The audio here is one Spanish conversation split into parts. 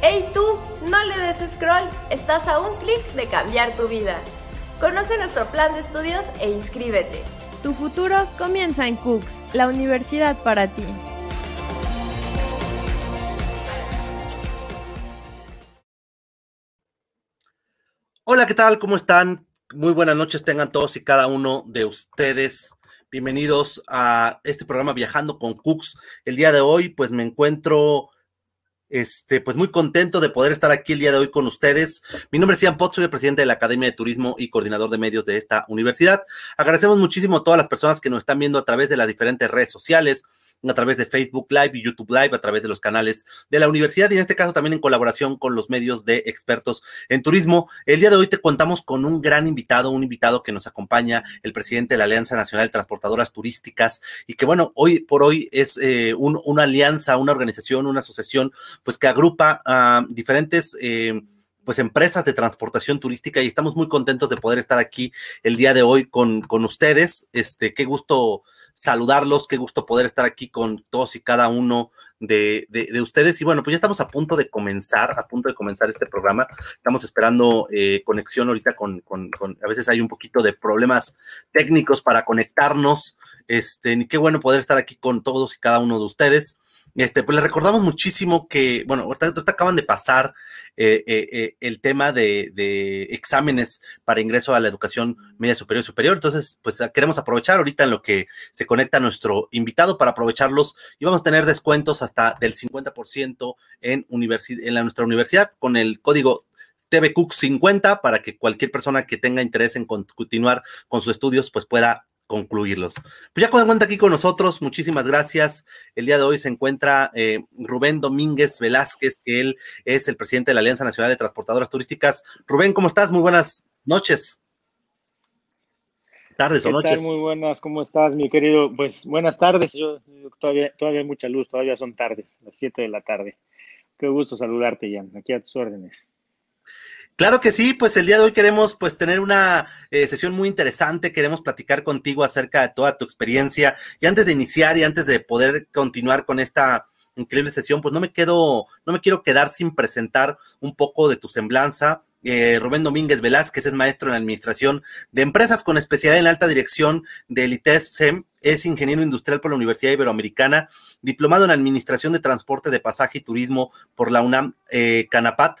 ¡Hey tú! No le des scroll, estás a un clic de cambiar tu vida. Conoce nuestro plan de estudios e inscríbete. Tu futuro comienza en Cooks, la universidad para ti. Hola, ¿qué tal? ¿Cómo están? Muy buenas noches tengan todos y cada uno de ustedes. Bienvenidos a este programa Viajando con Cooks. El día de hoy, pues me encuentro este, pues muy contento de poder estar aquí el día de hoy con ustedes. Mi nombre es Ian Potts, soy el presidente de la Academia de Turismo y coordinador de medios de esta universidad. Agradecemos muchísimo a todas las personas que nos están viendo a través de las diferentes redes sociales, a través de Facebook Live y YouTube Live, a través de los canales de la universidad y en este caso también en colaboración con los medios de expertos en turismo. El día de hoy te contamos con un gran invitado, un invitado que nos acompaña, el presidente de la Alianza Nacional de Transportadoras Turísticas y que bueno, hoy por hoy es eh, una alianza, una organización, una asociación, pues que agrupa a diferentes... Eh, pues empresas de transportación turística y estamos muy contentos de poder estar aquí el día de hoy con, con ustedes. Este, qué gusto saludarlos, qué gusto poder estar aquí con todos y cada uno de, ustedes. Y bueno, pues ya estamos a punto de comenzar, a punto de comenzar este programa. Estamos esperando eh, conexión ahorita con, con, con, a veces hay un poquito de problemas técnicos para conectarnos. Este, qué bueno poder estar aquí con todos y cada uno de ustedes. Este, pues les recordamos muchísimo que, bueno, ahorita, acaban de pasar eh, eh, eh, el tema de, exámenes para ingreso a la educación media superior y superior. Entonces, pues queremos aprovechar ahorita en lo que se conecta nuestro invitado para aprovecharlos y vamos a tener descuentos hasta del 50% en, en la, nuestra universidad con el código TVCOOK 50 para que cualquier persona que tenga interés en continuar con sus estudios pues pueda concluirlos. Pues ya cuenta aquí con nosotros, muchísimas gracias. El día de hoy se encuentra eh, Rubén Domínguez Velázquez, que él es el presidente de la Alianza Nacional de Transportadoras Turísticas. Rubén, ¿cómo estás? Muy buenas noches. Tardes o noches. Muy buenas, ¿cómo estás, mi querido? Pues buenas tardes. Yo, todavía, todavía hay mucha luz, todavía son tardes, las 7 de la tarde. Qué gusto saludarte, Jan. Aquí a tus órdenes. Claro que sí, pues el día de hoy queremos pues tener una eh, sesión muy interesante, queremos platicar contigo acerca de toda tu experiencia y antes de iniciar y antes de poder continuar con esta increíble sesión, pues no me quedo, no me quiero quedar sin presentar un poco de tu semblanza. Eh, Rubén Domínguez Velázquez es maestro en administración de empresas con especialidad en alta dirección del ITESPSEM, es ingeniero industrial por la Universidad Iberoamericana, diplomado en administración de transporte de pasaje y turismo por la UNAM eh, Canapat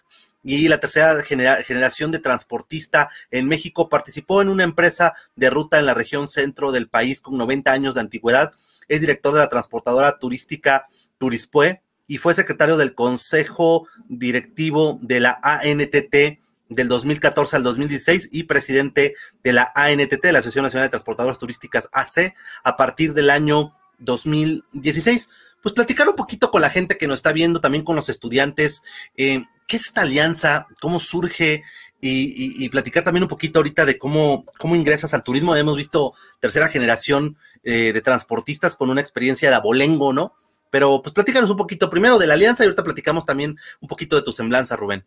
y la tercera generación de transportista en México. Participó en una empresa de ruta en la región centro del país con 90 años de antigüedad. Es director de la transportadora turística Turispue y fue secretario del Consejo Directivo de la ANTT del 2014 al 2016 y presidente de la ANTT, la Asociación Nacional de Transportadoras Turísticas AC, a partir del año 2016. Pues platicar un poquito con la gente que nos está viendo, también con los estudiantes, eh, ¿Qué es esta alianza? ¿Cómo surge? Y, platicar también un poquito ahorita de cómo, cómo ingresas al turismo. Hemos visto tercera generación eh, de transportistas con una experiencia de abolengo, ¿no? Pero pues platícanos un poquito primero de la alianza y ahorita platicamos también un poquito de tu semblanza, Rubén.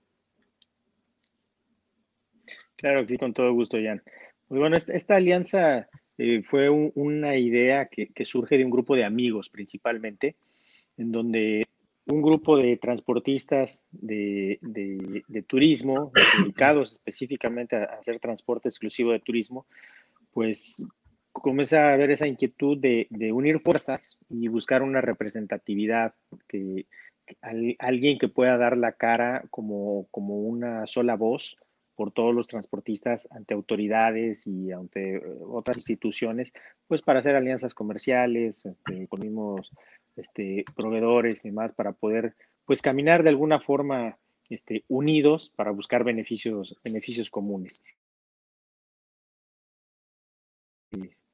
Claro que sí, con todo gusto, Jan. Pues bueno, esta, alianza eh, fue una idea que, que, surge de un grupo de amigos principalmente, en donde un grupo de transportistas de, turismo, dedicados específicamente a, hacer transporte exclusivo de turismo, pues comienza a haber esa inquietud de, unir fuerzas y buscar una representatividad, que, alguien que pueda dar la cara como, como una sola voz por todos los transportistas ante autoridades y ante eh, otras instituciones, pues para hacer alianzas comerciales este, con mismos este, proveedores y demás para poder pues caminar de alguna forma este, unidos para buscar beneficios, beneficios comunes.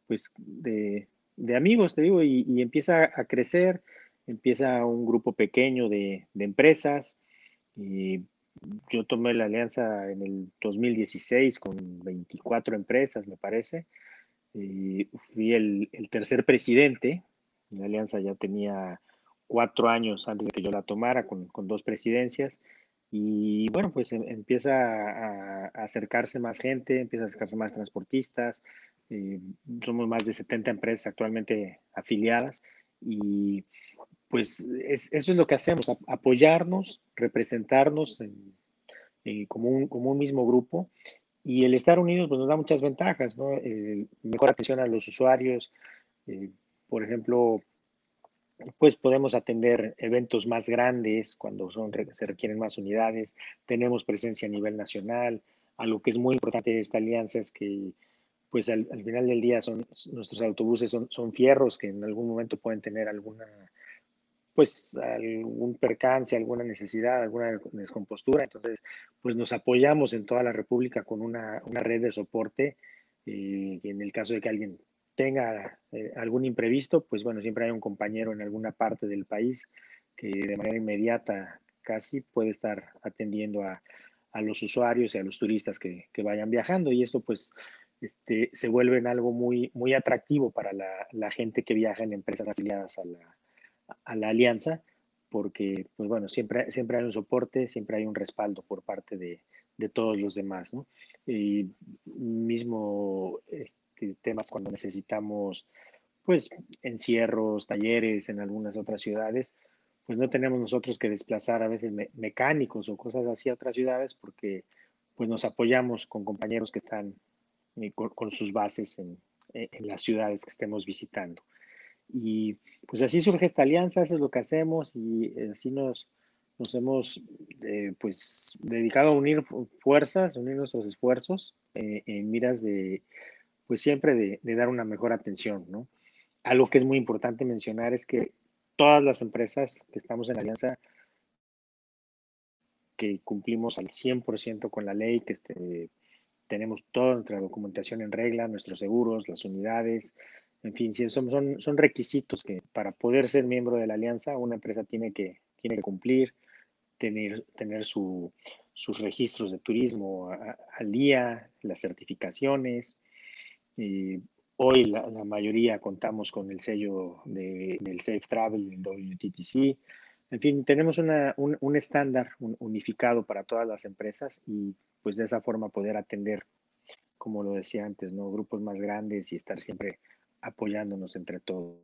pues de, amigos, te digo, y, empieza a crecer, empieza un grupo pequeño de, empresas. Y yo tomé la alianza en el 2016 con 24 empresas, me parece. Y fui el, tercer presidente la alianza ya tenía cuatro años antes de que yo la tomara, con, dos presidencias. Y bueno, pues em, empieza a, acercarse más gente, empieza a acercarse más transportistas. Eh, somos más de 70 empresas actualmente afiliadas y pues eso es lo que hacemos, apoyarnos, representarnos como, un, como, un, mismo grupo. Y el estar unidos pues, nos da muchas ventajas, ¿no? mejor atención a los usuarios. Eh, por ejemplo, pues podemos atender eventos más grandes cuando se requieren más unidades, tenemos presencia a nivel nacional, algo que es muy importante de esta alianza es que pues al, final del día son nuestros autobuses son, fierros que en algún momento pueden tener alguna pues algún percance, alguna necesidad, alguna descompostura. Entonces, pues nos apoyamos en toda la República con una, una red de soporte eh, y en el caso de que alguien tenga eh, algún imprevisto, pues bueno, siempre hay un compañero en alguna parte del país que de manera inmediata casi puede estar atendiendo a, a los usuarios y a los turistas que, vayan viajando y esto pues este, se vuelve en algo muy, muy atractivo para la, la gente que viaja en empresas afiliadas a la, a la alianza porque pues bueno, siempre, siempre hay un soporte, siempre hay un respaldo por parte de, de todos los demás, ¿no? Y mismo este, temas cuando necesitamos, pues, encierros, talleres en algunas otras ciudades, pues no tenemos nosotros que desplazar a veces mecánicos o cosas así a otras ciudades porque pues nos apoyamos con compañeros que están eh, con, sus bases en, en, las ciudades que estemos visitando. Y pues así surge esta alianza, eso es lo que hacemos y así nos, nos hemos eh, pues dedicado a unir fuerzas, unir nuestros esfuerzos eh, en miras de pues siempre de, dar una mejor atención, ¿no? Algo que es muy importante mencionar es que todas las empresas que estamos en alianza que cumplimos al 100% con la ley, que este, tenemos toda nuestra documentación en regla, nuestros seguros, las unidades, en fin, son, son, son requisitos que para poder ser miembro de la alianza una empresa tiene que, tiene que cumplir tener, tener su, sus registros de turismo al día, las certificaciones. Y hoy la, mayoría contamos con el sello de, del Safe Travel, del WTTC. En fin, tenemos una, un, un, estándar unificado para todas las empresas y pues de esa forma poder atender, como lo decía antes, ¿no? grupos más grandes y estar siempre apoyándonos entre todos.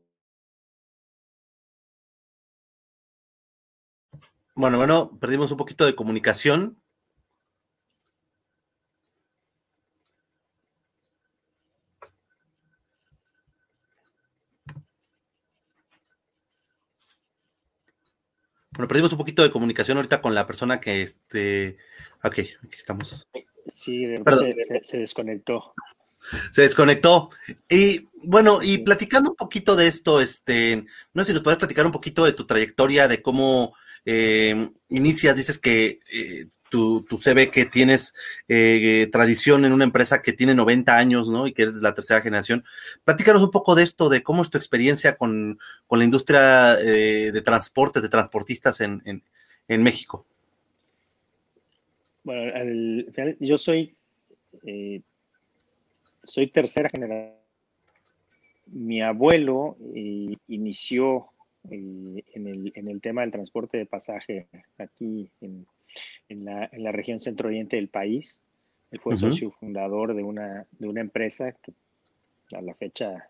Bueno, bueno, perdimos un poquito de comunicación. Bueno, perdimos un poquito de comunicación ahorita con la persona que este. Ok, aquí estamos. Sí, se, desconectó. Se desconectó. Y bueno, y platicando un poquito de esto, este, no sé si nos puedes platicar un poquito de tu trayectoria, de cómo eh, inicias, dices que eh, tú, se ve que tienes eh, tradición en una empresa que tiene 90 años, ¿no? Y que eres la tercera generación. Platícanos un poco de esto, de cómo es tu experiencia con, la industria de transporte, de transportistas en, México. Bueno, al final yo soy, soy tercera generación. Mi abuelo inició eh, en, el, en, el, tema del transporte de pasaje aquí en, en, la, en la, región centro-oriente del país. Él fue socio fundador de una, de una empresa que a la fecha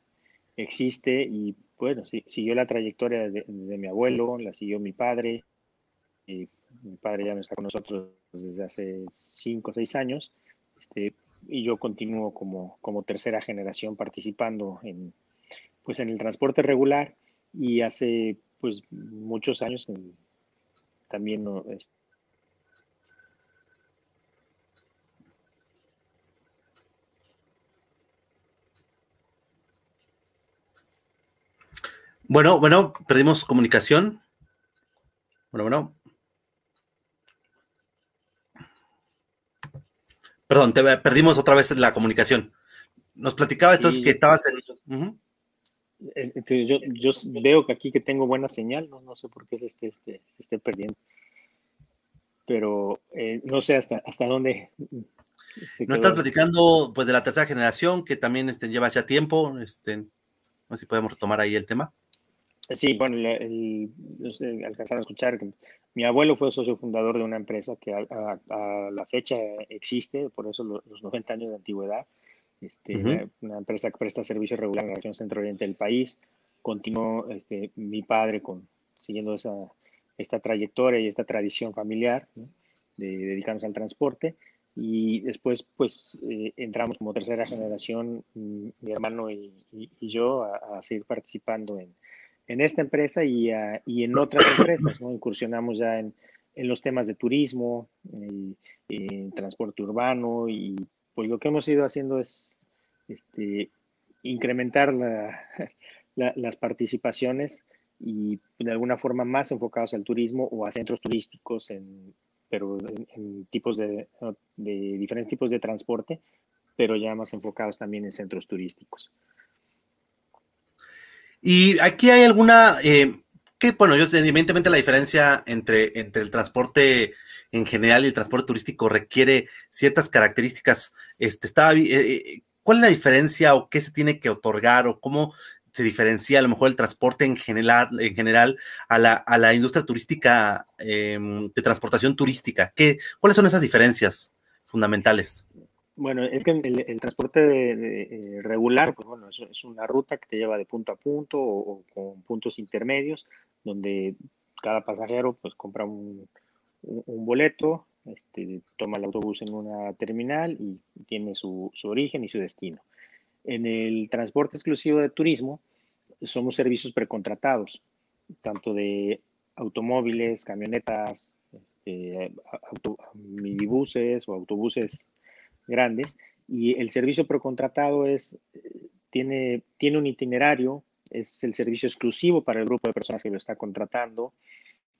existe y bueno, sí, siguió la trayectoria de, mi abuelo, la siguió mi padre. Y mi padre ya no está con nosotros desde hace cinco o seis años. Este, y yo continúo como, como tercera generación participando en, pues en el transporte regular y hace pues muchos años también no, Bueno, bueno, perdimos comunicación. Bueno, bueno. Perdón, te, perdimos otra vez la comunicación. Nos platicaba entonces que estabas en... Este, yo, yo, veo que aquí que tengo buena señal, no, no sé por qué se esté, este, se esté perdiendo. Pero eh, no sé hasta, hasta dónde. No estás platicando pues de la tercera generación que también este, lleva ya tiempo. Este, no sé si podemos retomar ahí el tema. Sí, bueno, el, alcanzaron a escuchar mi abuelo fue socio fundador de una empresa que a, la fecha existe, por eso los 90 años de antigüedad, este, una empresa que presta servicio regular en la región centro-oriente del país. Continuó este, mi padre con siguiendo esa, esta trayectoria y esta tradición familiar de dedicarnos al transporte. Y después, pues, eh, entramos como tercera generación, mm, mi hermano y, yo, a, seguir participando en, en esta empresa y, y, en otras empresas, ¿no? Incursionamos ya en, los temas de turismo, y, en transporte urbano y pues lo que hemos ido haciendo es este, incrementar las participaciones y de alguna forma más enfocados al turismo o a centros turísticos, en, pero en, tipos de, de, diferentes tipos de transporte, pero ya más enfocados también en centros turísticos. Y aquí hay alguna, eh, que bueno, yo evidentemente la diferencia entre, entre el transporte en general y el transporte turístico requiere ciertas características. Este, estaba, eh, eh, ¿Cuál es la diferencia o qué se tiene que otorgar o cómo se diferencia a lo mejor el transporte en general, en general a, la, a la industria turística em, de transportación turística? ¿Qué, ¿Cuáles son esas diferencias fundamentales? Bueno, es que el, transporte de, eh, regular, pues bueno, es, una ruta que te lleva de punto a punto o, con puntos intermedios, donde cada pasajero pues compra un, boleto, este, toma el autobús en una terminal y tiene su, origen y su destino. En el transporte exclusivo de turismo somos servicios precontratados, tanto de automóviles, camionetas, este, minibuses o autobuses grandes. Y el servicio precontratado es, tiene, tiene un itinerario, es el servicio exclusivo para el grupo de personas que lo está contratando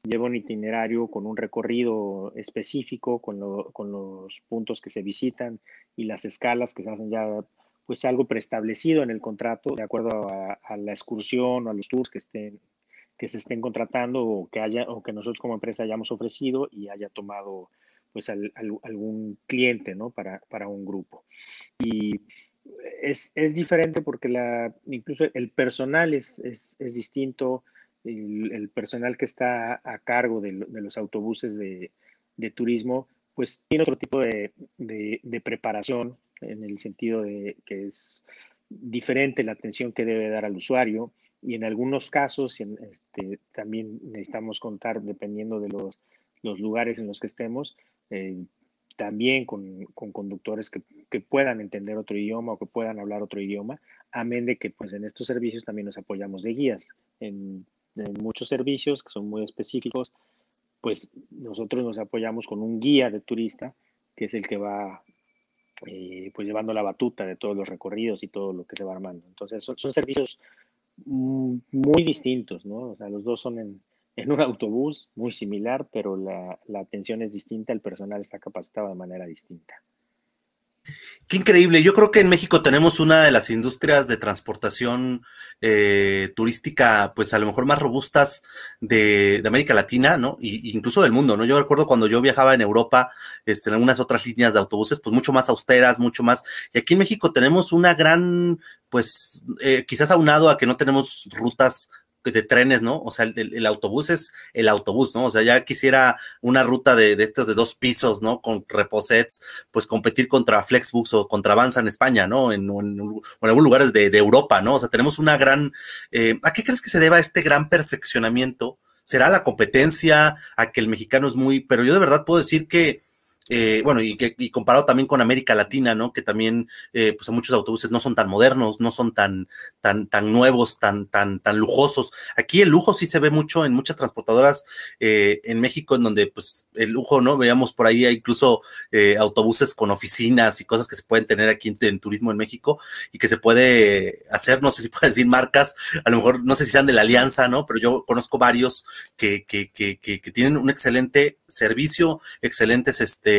lleva un itinerario con un recorrido específico, con, los puntos que se visitan y las escalas que se hacen ya, pues algo preestablecido en el contrato, de acuerdo a, la excursión o a los tours que estén que se estén contratando o que haya o que nosotros como empresa hayamos ofrecido y haya tomado pues algún cliente ¿no? para, para un grupo. Y es, es, diferente porque la, incluso el personal es, es, es distinto, el, personal que está a cargo de, los autobuses de, turismo, pues tiene otro tipo de, preparación en el sentido de que es diferente la atención que debe dar al usuario y en algunos casos este, también necesitamos contar, dependiendo de los, lugares en los que estemos, eh, también con, conductores que, puedan entender otro idioma o que puedan hablar otro idioma, amén de que pues en estos servicios también nos apoyamos de guías. En muchos servicios que son muy específicos, pues nosotros nos apoyamos con un guía de turista, que es el que va eh, pues llevando la batuta de todos los recorridos y todo lo que se va armando. Entonces son, servicios muy distintos, ¿no? O sea, los dos son en, en un autobús muy similar, pero la, la atención es distinta, el personal está capacitado de manera distinta. Qué increíble. Yo creo que en México tenemos una de las industrias de transportación eh, turística, pues a lo mejor más robustas de, América Latina, ¿no? Y, incluso del mundo, ¿no? Yo recuerdo cuando yo viajaba en Europa, este, en algunas otras líneas de autobuses, pues mucho más austeras, mucho más. Y aquí en México tenemos una gran, pues eh, quizás aunado a que no tenemos rutas de trenes, ¿no? O sea, el, autobús es el autobús, ¿no? O sea, ya quisiera una ruta de, de estos de dos pisos, ¿no? Con reposets, pues competir contra Flexbus o contra Avanza en España, ¿no? En, en, algunos lugares de, Europa, ¿no? O sea, tenemos una gran... Eh, ¿A qué crees que se deba este gran perfeccionamiento? ¿Será la competencia? ¿A que el mexicano es muy... Pero yo de verdad puedo decir que eh, bueno, y, y, comparado también con América Latina, ¿no? Que también, eh, pues muchos autobuses no son tan modernos, no son tan, tan, tan nuevos, tan, tan, tan lujosos. Aquí el lujo sí se ve mucho en muchas transportadoras eh, en México, en donde, pues, el lujo, ¿no? Veamos por ahí incluso autobuses con oficinas y cosas que se pueden tener aquí en, turismo en México y que se puede hacer, no sé si puede decir marcas, a lo mejor no sé si sean de la alianza, ¿no? Pero yo conozco varios que, que, que, que tienen un excelente servicio, excelentes, este,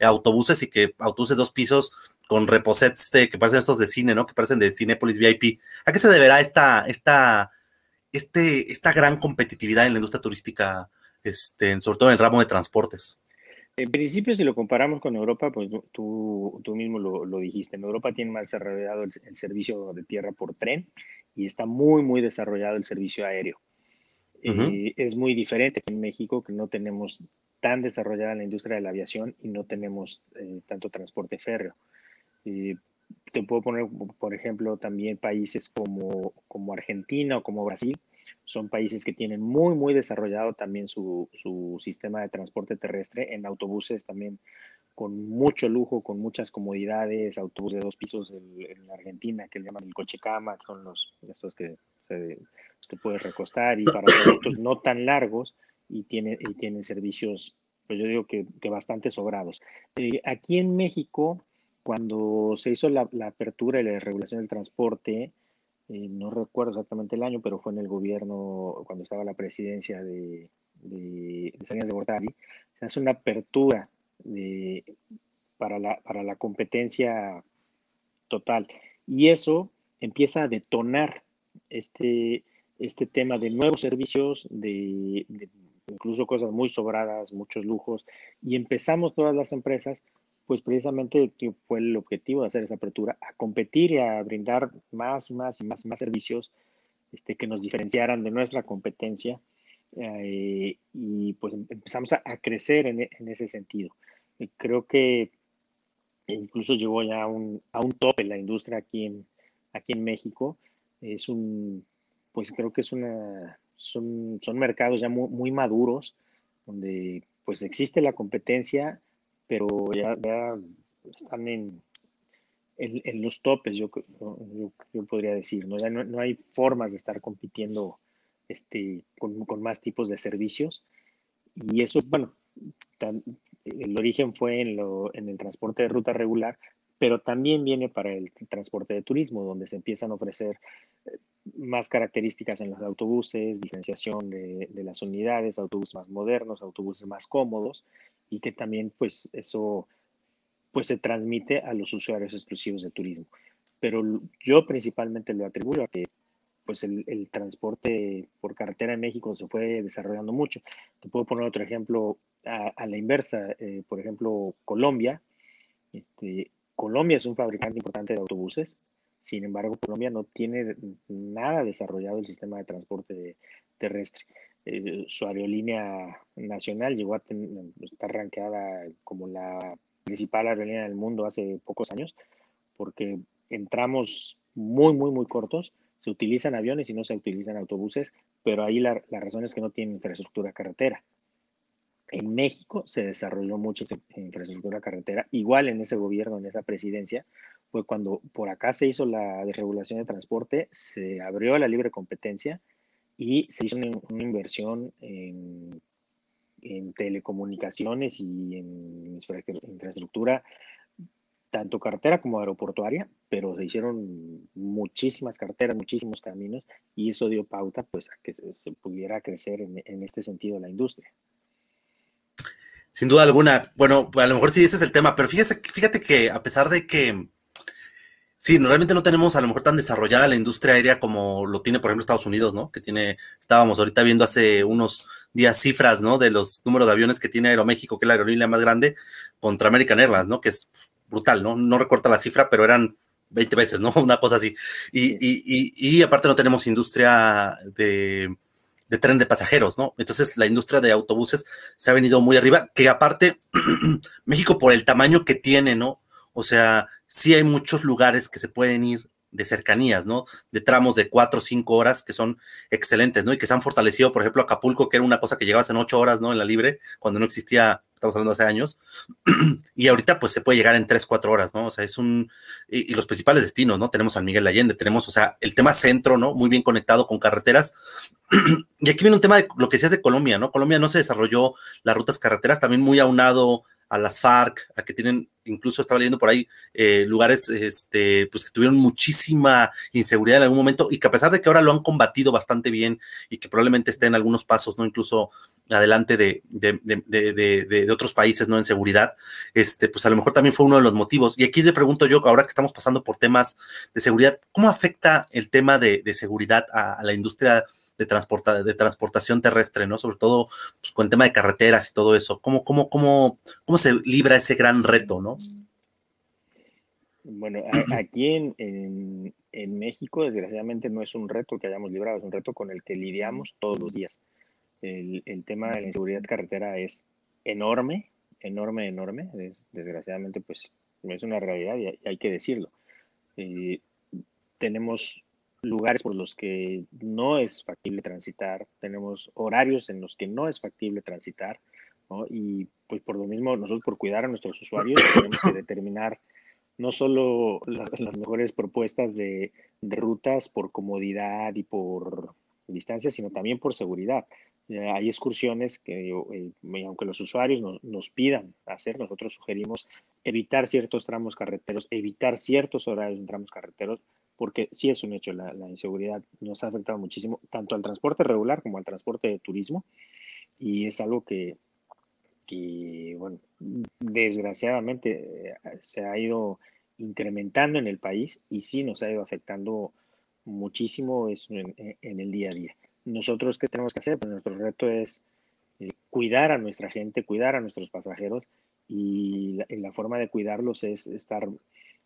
autobuses y que autobuses dos pisos con reposets que parecen estos de cine, ¿no? Que parecen de Cinepolis VIP. ¿A qué se deberá esta, esta, este, esta gran competitividad en la industria turística, este, sobre todo en el ramo de transportes? En principio, si lo comparamos con Europa, pues tú, tú mismo lo, dijiste, en Europa tiene más desarrollado el, servicio de tierra por tren y está muy, muy desarrollado el servicio aéreo. Es muy diferente en México, que no tenemos tan desarrollada la industria de la aviación y no tenemos eh, tanto transporte férreo. te puedo poner, por ejemplo, también países como, como Argentina o como Brasil, son países que tienen muy, muy desarrollado también su, su sistema de transporte terrestre en autobuses también con mucho lujo, con muchas comodidades, autobús de dos pisos en, Argentina que le llaman el coche cama, que son los estos que te puedes recostar y para productos no tan largos y tiene y tienen servicios, pues yo digo que, bastante sobrados. Eh, aquí en México, cuando se hizo la, apertura y la regulación del transporte, eh, no recuerdo exactamente el año, pero fue en el gobierno, cuando estaba la presidencia de, de, de de Gortari, se hace una apertura de, para, la, para la competencia total. Y eso empieza a detonar este, este tema de nuevos servicios, de, incluso cosas muy sobradas, muchos lujos, y empezamos todas las empresas, pues precisamente fue el objetivo de hacer esa apertura, a competir y a brindar más, más y más, más servicios este, que nos diferenciaran de nuestra competencia eh, y pues em, empezamos a, crecer en, en, ese sentido. creo que incluso llegó ya a un, a un tope la industria aquí en, aquí en México. Es un, pues creo que es una, son, son mercados ya muy, maduros, donde pues existe la competencia, pero ya, están en, en, los topes, yo, yo, yo podría decir, ¿no? Ya no, no, hay formas de estar compitiendo este, con, con, más tipos de servicios. Y eso, bueno, tan, el origen fue en, lo, en, el transporte de ruta regular, pero también viene para el transporte de turismo, donde se empiezan a ofrecer eh, más características en los autobuses, diferenciación de, de las unidades, autobuses más modernos, autobuses más cómodos, y que también pues eso pues se transmite a los usuarios exclusivos de turismo. Pero yo principalmente lo atribuyo a que pues el, el, transporte por carretera en México se fue desarrollando mucho. Te puedo poner otro ejemplo a, a la inversa, eh, por ejemplo, Colombia. Este, Colombia es un fabricante importante de autobuses, sin embargo, Colombia no tiene nada desarrollado el sistema de transporte terrestre. Eh, su aerolínea nacional llegó a estar rankeada como la principal aerolínea del mundo hace pocos años, porque entramos muy, muy, muy cortos se utilizan aviones y no se utilizan autobuses, pero ahí la, la razón es que no tienen infraestructura carretera. En México se desarrolló mucha infraestructura carretera, igual en ese gobierno, en esa presidencia, fue cuando por acá se hizo la desregulación de transporte, se abrió la libre competencia y se hizo una, inversión en, telecomunicaciones y en infraestructura tanto carretera como aeroportuaria, pero se hicieron muchísimas carteras, muchísimos caminos y eso dio pauta pues a que se, pudiera crecer en, este sentido la industria. Sin duda alguna, bueno, a lo mejor sí ese es el tema, pero fíjese, fíjate que a pesar de que sí, realmente no tenemos a lo mejor tan desarrollada la industria aérea como lo tiene, por ejemplo, Estados Unidos, ¿no? Que tiene, estábamos ahorita viendo hace unos días cifras, ¿no? De los números de aviones que tiene Aeroméxico, que es la aerolínea más grande, contra American Airlines, ¿no? Que es brutal, ¿no? No recorta la cifra, pero eran 20 veces, ¿no? Una cosa así. Y, y, y, y aparte no tenemos industria de, de, tren de pasajeros, ¿no? Entonces la industria de autobuses se ha venido muy arriba, que aparte México por el tamaño que tiene, ¿no? O sea, sí hay muchos lugares que se pueden ir de cercanías, ¿no? De tramos de cuatro o cinco horas que son excelentes, ¿no? Y que se han fortalecido, por ejemplo, Acapulco, que era una cosa que llegabas en ocho horas, ¿no? En la libre, cuando no existía estamos hablando hace años, y ahorita pues se puede llegar en tres, cuatro horas, ¿no? O sea, es un, y, y, los principales destinos, ¿no? Tenemos San Miguel de Allende, tenemos, o sea, el tema centro, ¿no? Muy bien conectado con carreteras. y aquí viene un tema de lo que decías de Colombia, ¿no? Colombia no se desarrolló las rutas carreteras, también muy aunado a las FARC, a que tienen, incluso estaba leyendo por ahí, eh, lugares este, pues que tuvieron muchísima inseguridad en algún momento y que a pesar de que ahora lo han combatido bastante bien y que probablemente estén algunos pasos, ¿no? Incluso adelante de, de, de, de, otros países, ¿no? En seguridad, este, pues a lo mejor también fue uno de los motivos. Y aquí le pregunto yo, ahora que estamos pasando por temas de seguridad, ¿cómo afecta el tema de, seguridad a, la industria? de, transporta, de transportación terrestre, ¿no? Sobre todo pues, con el tema de carreteras y todo eso. ¿Cómo, cómo, cómo, cómo se libra ese gran reto, no? Bueno, aquí en, en, en, México, desgraciadamente, no es un reto que hayamos librado, es un reto con el que lidiamos todos los días. El, el tema de la inseguridad carretera es enorme, enorme, enorme. Es, desgraciadamente, pues es una realidad y hay, hay que decirlo. Eh, tenemos lugares por los que no es factible transitar, tenemos horarios en los que no es factible transitar, ¿no? Y pues por lo mismo, nosotros por cuidar a nuestros usuarios tenemos que determinar no solo las mejores propuestas de, de, rutas por comodidad y por distancia, sino también por seguridad. Eh, hay excursiones que, eh, aunque los usuarios nos, pidan hacer, nosotros sugerimos evitar ciertos tramos carreteros, evitar ciertos horarios en tramos carreteros, porque sí es un hecho, la, inseguridad nos ha afectado muchísimo, tanto al transporte regular como al transporte de turismo, y es algo que, bueno, desgraciadamente eh, se ha ido incrementando en el país y sí nos ha ido afectando muchísimo eso en el día a día nosotros, ¿qué tenemos que hacer? Pues nuestro reto es eh, cuidar a nuestra gente, cuidar a nuestros pasajeros y la, la, forma de cuidarlos es estar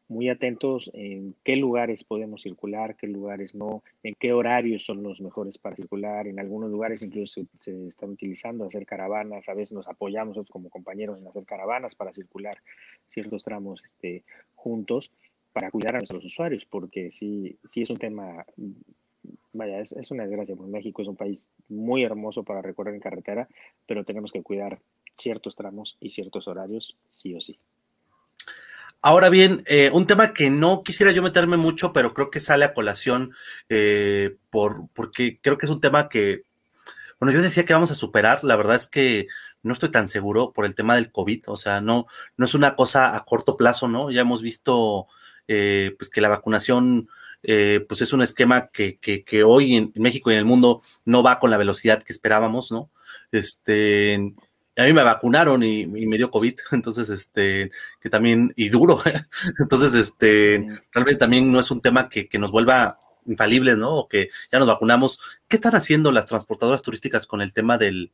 muy atentos en qué lugares podemos circular, qué lugares no, en qué horarios son los mejores para circular. En algunos lugares incluso se, están utilizando hacer caravanas, a veces nos apoyamos como compañeros en hacer caravanas para circular ciertos tramos este, juntos para cuidar a nuestros usuarios, porque sí, sí es un tema vaya, es, una desgracia, porque México es un país muy hermoso para recorrer en carretera, pero tenemos que cuidar ciertos tramos y ciertos horarios, sí o sí. Ahora bien, eh, un tema que no quisiera yo meterme mucho, pero creo que sale a colación eh, por, porque creo que es un tema que, bueno, yo decía que vamos a superar, la verdad es que no estoy tan seguro por el tema del COVID, o sea, no, no es una cosa a corto plazo, ¿no? Ya hemos visto eh, pues que la vacunación eh, pues es un esquema que, que, que, hoy en México y en el mundo no va con la velocidad que esperábamos, ¿no? Este, a mí me vacunaron y, y, me dio COVID, entonces, este, que también, y duro, entonces, este, realmente también no es un tema que, que nos vuelva infalibles, ¿no? O que ya nos vacunamos. ¿Qué están haciendo las transportadoras turísticas con el tema del,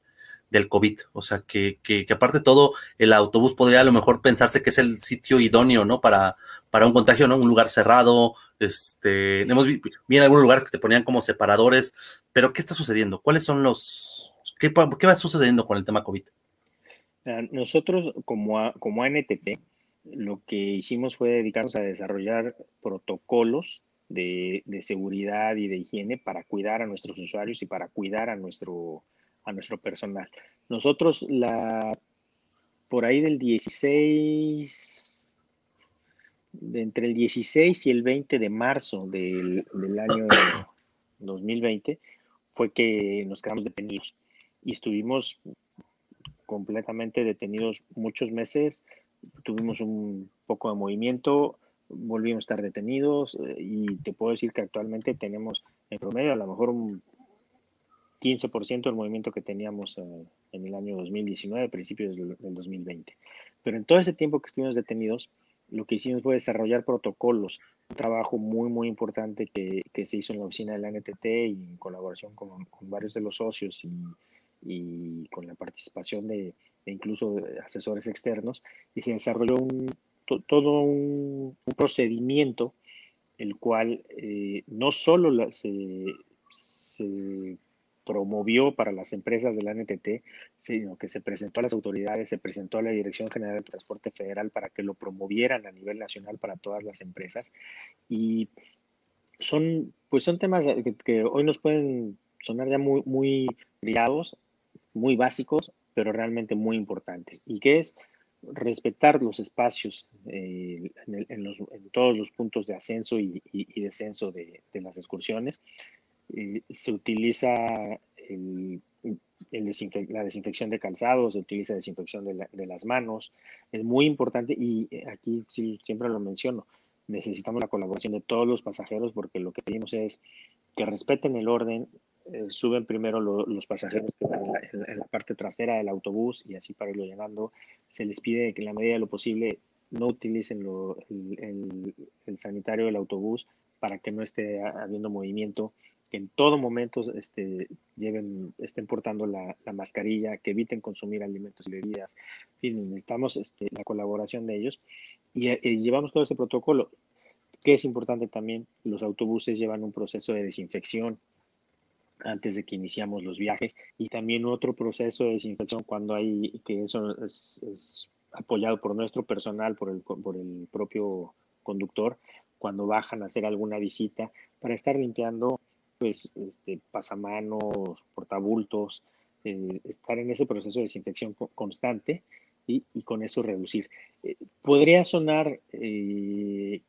del COVID. O sea, que, que, aparte de todo, el autobús podría a lo mejor pensarse que es el sitio idóneo, ¿no? Para, para un contagio, ¿no? Un lugar cerrado. Este, hemos en algunos lugares que te ponían como separadores, pero ¿qué está sucediendo? ¿Cuáles son los, qué, qué va sucediendo con el tema COVID? Nosotros, como, a, como ANTP, lo que hicimos fue dedicarnos a desarrollar protocolos de, de seguridad y de higiene para cuidar a nuestros usuarios y para cuidar a nuestro, a nuestro personal. Nosotros la por ahí del 16, de entre el 16 y el 20 de marzo del, del año 2020 fue que nos quedamos detenidos y estuvimos completamente detenidos muchos meses, tuvimos un poco de movimiento, volvimos a estar detenidos eh, y te puedo decir que actualmente tenemos en promedio a lo mejor un 15% del movimiento que teníamos en, en el año 2019, principios del, del 2020. Pero en todo ese tiempo que estuvimos detenidos, lo que hicimos fue desarrollar protocolos, un trabajo muy, muy importante que, que, se hizo en la oficina de la NTT y en colaboración con, con varios de los socios y, y, con la participación de, de incluso asesores externos, y se desarrolló un, to, todo un, un, procedimiento, el cual eh, no solo la, se, se promovió para las empresas de la NTT, sino que se presentó a las autoridades, se presentó a la Dirección General de Transporte Federal para que lo promovieran a nivel nacional para todas las empresas. Y son, pues son temas que, que hoy nos pueden sonar ya muy, muy ligados, muy básicos, pero realmente muy importantes. ¿Y qué es? respetar los espacios eh, en, el, en, los, en, todos los puntos de ascenso y, y, y descenso de, de, las excursiones, eh, se utiliza el, desinfec la desinfección de calzados, se utiliza desinfección de, la, de, las manos. Es muy importante y eh, aquí sí, siempre lo menciono, necesitamos la colaboración de todos los pasajeros porque lo que pedimos es que respeten el orden, eh, suben primero lo, los pasajeros en la, parte trasera del autobús y así para irlo llenando. Se les pide que en la medida de lo posible no utilicen lo, el, sanitario del autobús para que no esté habiendo movimiento que en todo momento este, lleven, estén portando la, la, mascarilla, que eviten consumir alimentos y bebidas. Necesitamos este, la colaboración de ellos y, y, llevamos todo ese protocolo. Que es importante también, los autobuses llevan un proceso de desinfección antes de que iniciamos los viajes y también otro proceso de desinfección cuando hay, que eso es, es apoyado por nuestro personal, por el, por el propio conductor, cuando bajan a hacer alguna visita, para estar limpiando pues este, pasamanos, portabultos, eh, estar en ese proceso de desinfección constante y, con eso reducir. Eh, podría sonar, eh,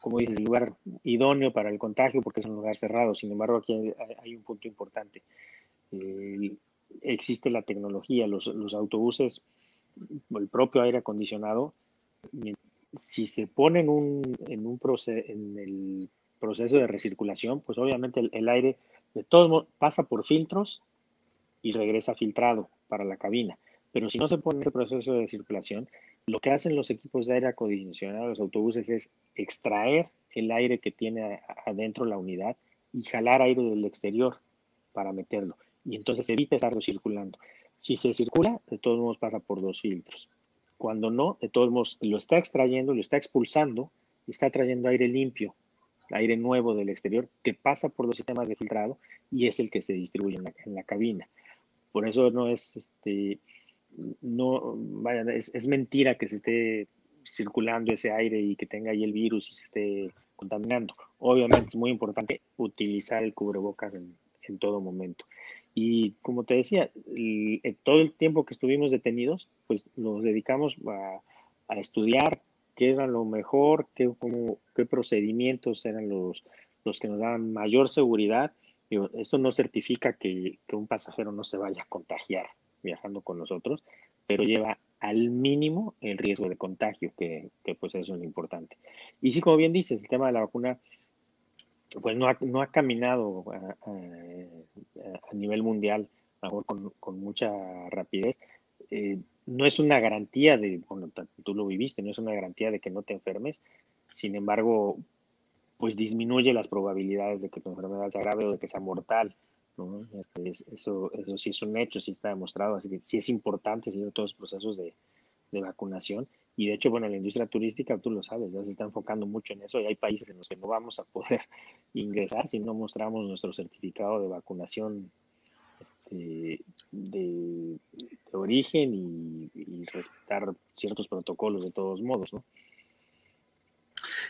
como dices, el lugar idóneo para el contagio porque es un lugar cerrado, sin embargo aquí hay, un punto importante. existe la tecnología, los, los autobuses, el propio aire acondicionado, si se pone en un, en un en el proceso de recirculación, pues obviamente el, aire de todos pasa por filtros y regresa filtrado para la cabina. Pero si no se pone ese proceso de circulación, lo que hacen los equipos de aire acondicionado, los autobuses, es extraer el aire que tiene adentro la unidad y jalar aire del exterior para meterlo. Y entonces evita estarlo circulando. Si se circula, de todos modos pasa por dos filtros. Cuando no, de todos modos lo está extrayendo, lo está expulsando y está trayendo aire limpio aire nuevo del exterior que pasa por los sistemas de filtrado y es el que se distribuye en la, cabina. Por eso no es, este, no, vaya, es, mentira que se esté circulando ese aire y que tenga ahí el virus y se esté contaminando. Obviamente es muy importante utilizar el cubrebocas en, todo momento. Y como te decía, todo el tiempo que estuvimos detenidos, pues nos dedicamos a estudiar qué era lo mejor, qué, procedimientos eran los, los que nos daban mayor seguridad. esto no certifica que, un pasajero no se vaya a contagiar viajando con nosotros, pero lleva al mínimo el riesgo de contagio, que, pues eso es lo importante. Y sí, como bien dices, el tema de la vacuna, pues no ha, caminado a, nivel mundial, con, con mucha rapidez. Eh, no es una garantía de, bueno, tú lo viviste, no es una garantía de que no te enfermes, sin embargo, pues disminuye las probabilidades de que tu enfermedad sea grave o de que sea mortal. ¿no? Este, eso, eso sí es un hecho, sí está demostrado, así que sí es importante seguir todos los procesos de, de vacunación. Y de hecho, bueno, la industria turística, tú lo sabes, ya se está enfocando mucho en eso y hay países en los que no vamos a poder ingresar si no mostramos nuestro certificado de vacunación este, de, origen y, respetar ciertos protocolos de todos modos, ¿no?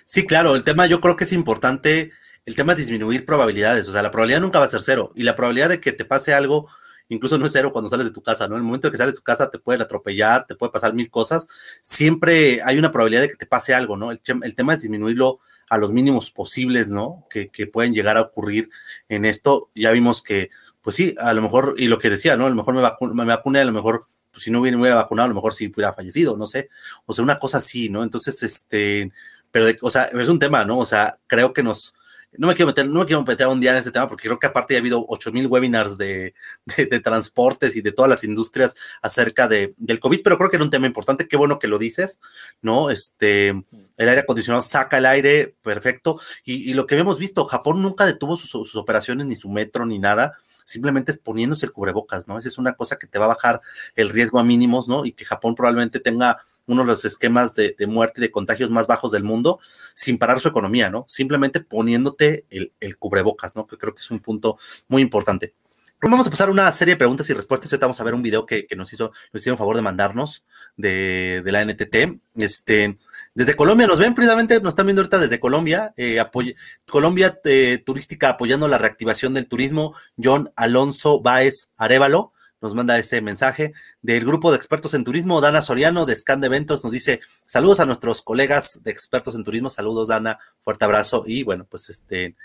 Sí, claro, el tema yo creo que es importante, el tema es disminuir probabilidades, o sea, la probabilidad nunca va a ser cero y la probabilidad de que te pase algo incluso no es cero cuando sales de tu casa, ¿no? En el momento que sales de tu casa te pueden atropellar, te puede pasar mil cosas, siempre hay una probabilidad de que te pase algo, ¿no? El, tema es disminuirlo a los mínimos posibles, ¿no? Que, pueden llegar a ocurrir en esto. Ya vimos que pues sí, a lo mejor, y lo que decía, ¿no? A lo mejor me, me vacuné, a lo mejor, pues si no hubiera, hubiera vacunado, a lo mejor sí hubiera fallecido, no sé. O sea, una cosa así, ¿no? Entonces, este, pero, o sea, es un tema, ¿no? O sea, creo que nos, no me quiero meter, no me quiero meter un día en este tema porque creo que aparte ya ha habido 8000 webinars de, de, transportes y de todas las industrias acerca de, del COVID, pero creo que era un tema importante. Qué bueno que lo dices, ¿no? Este, el aire acondicionado saca el aire, perfecto. Y, y lo que hemos visto, Japón nunca detuvo sus, sus, operaciones, ni su metro, ni nada. Simplemente es poniéndose el cubrebocas, ¿no? Esa es una cosa que te va a bajar el riesgo a mínimos, ¿no? Y que Japón probablemente tenga uno de los esquemas de, muerte y de contagios más bajos del mundo, sin parar su economía, ¿no? Simplemente poniéndote el, cubrebocas, ¿no? Que creo que es un punto muy importante. Vamos a pasar una serie de preguntas y respuestas. Ahorita vamos a ver un video que, nos hizo, nos hicieron favor de mandarnos de, la NTT. Este, desde Colombia nos ven, precisamente nos están viendo ahorita desde Colombia. Eh, Colombia eh, Turística apoyando la reactivación del turismo. John Alonso Báez Arevalo nos manda ese mensaje. Del grupo de expertos en turismo, Dana Soriano, de Scan de Eventos, nos dice saludos a nuestros colegas de expertos en turismo. Saludos, Dana, fuerte abrazo y bueno, pues este,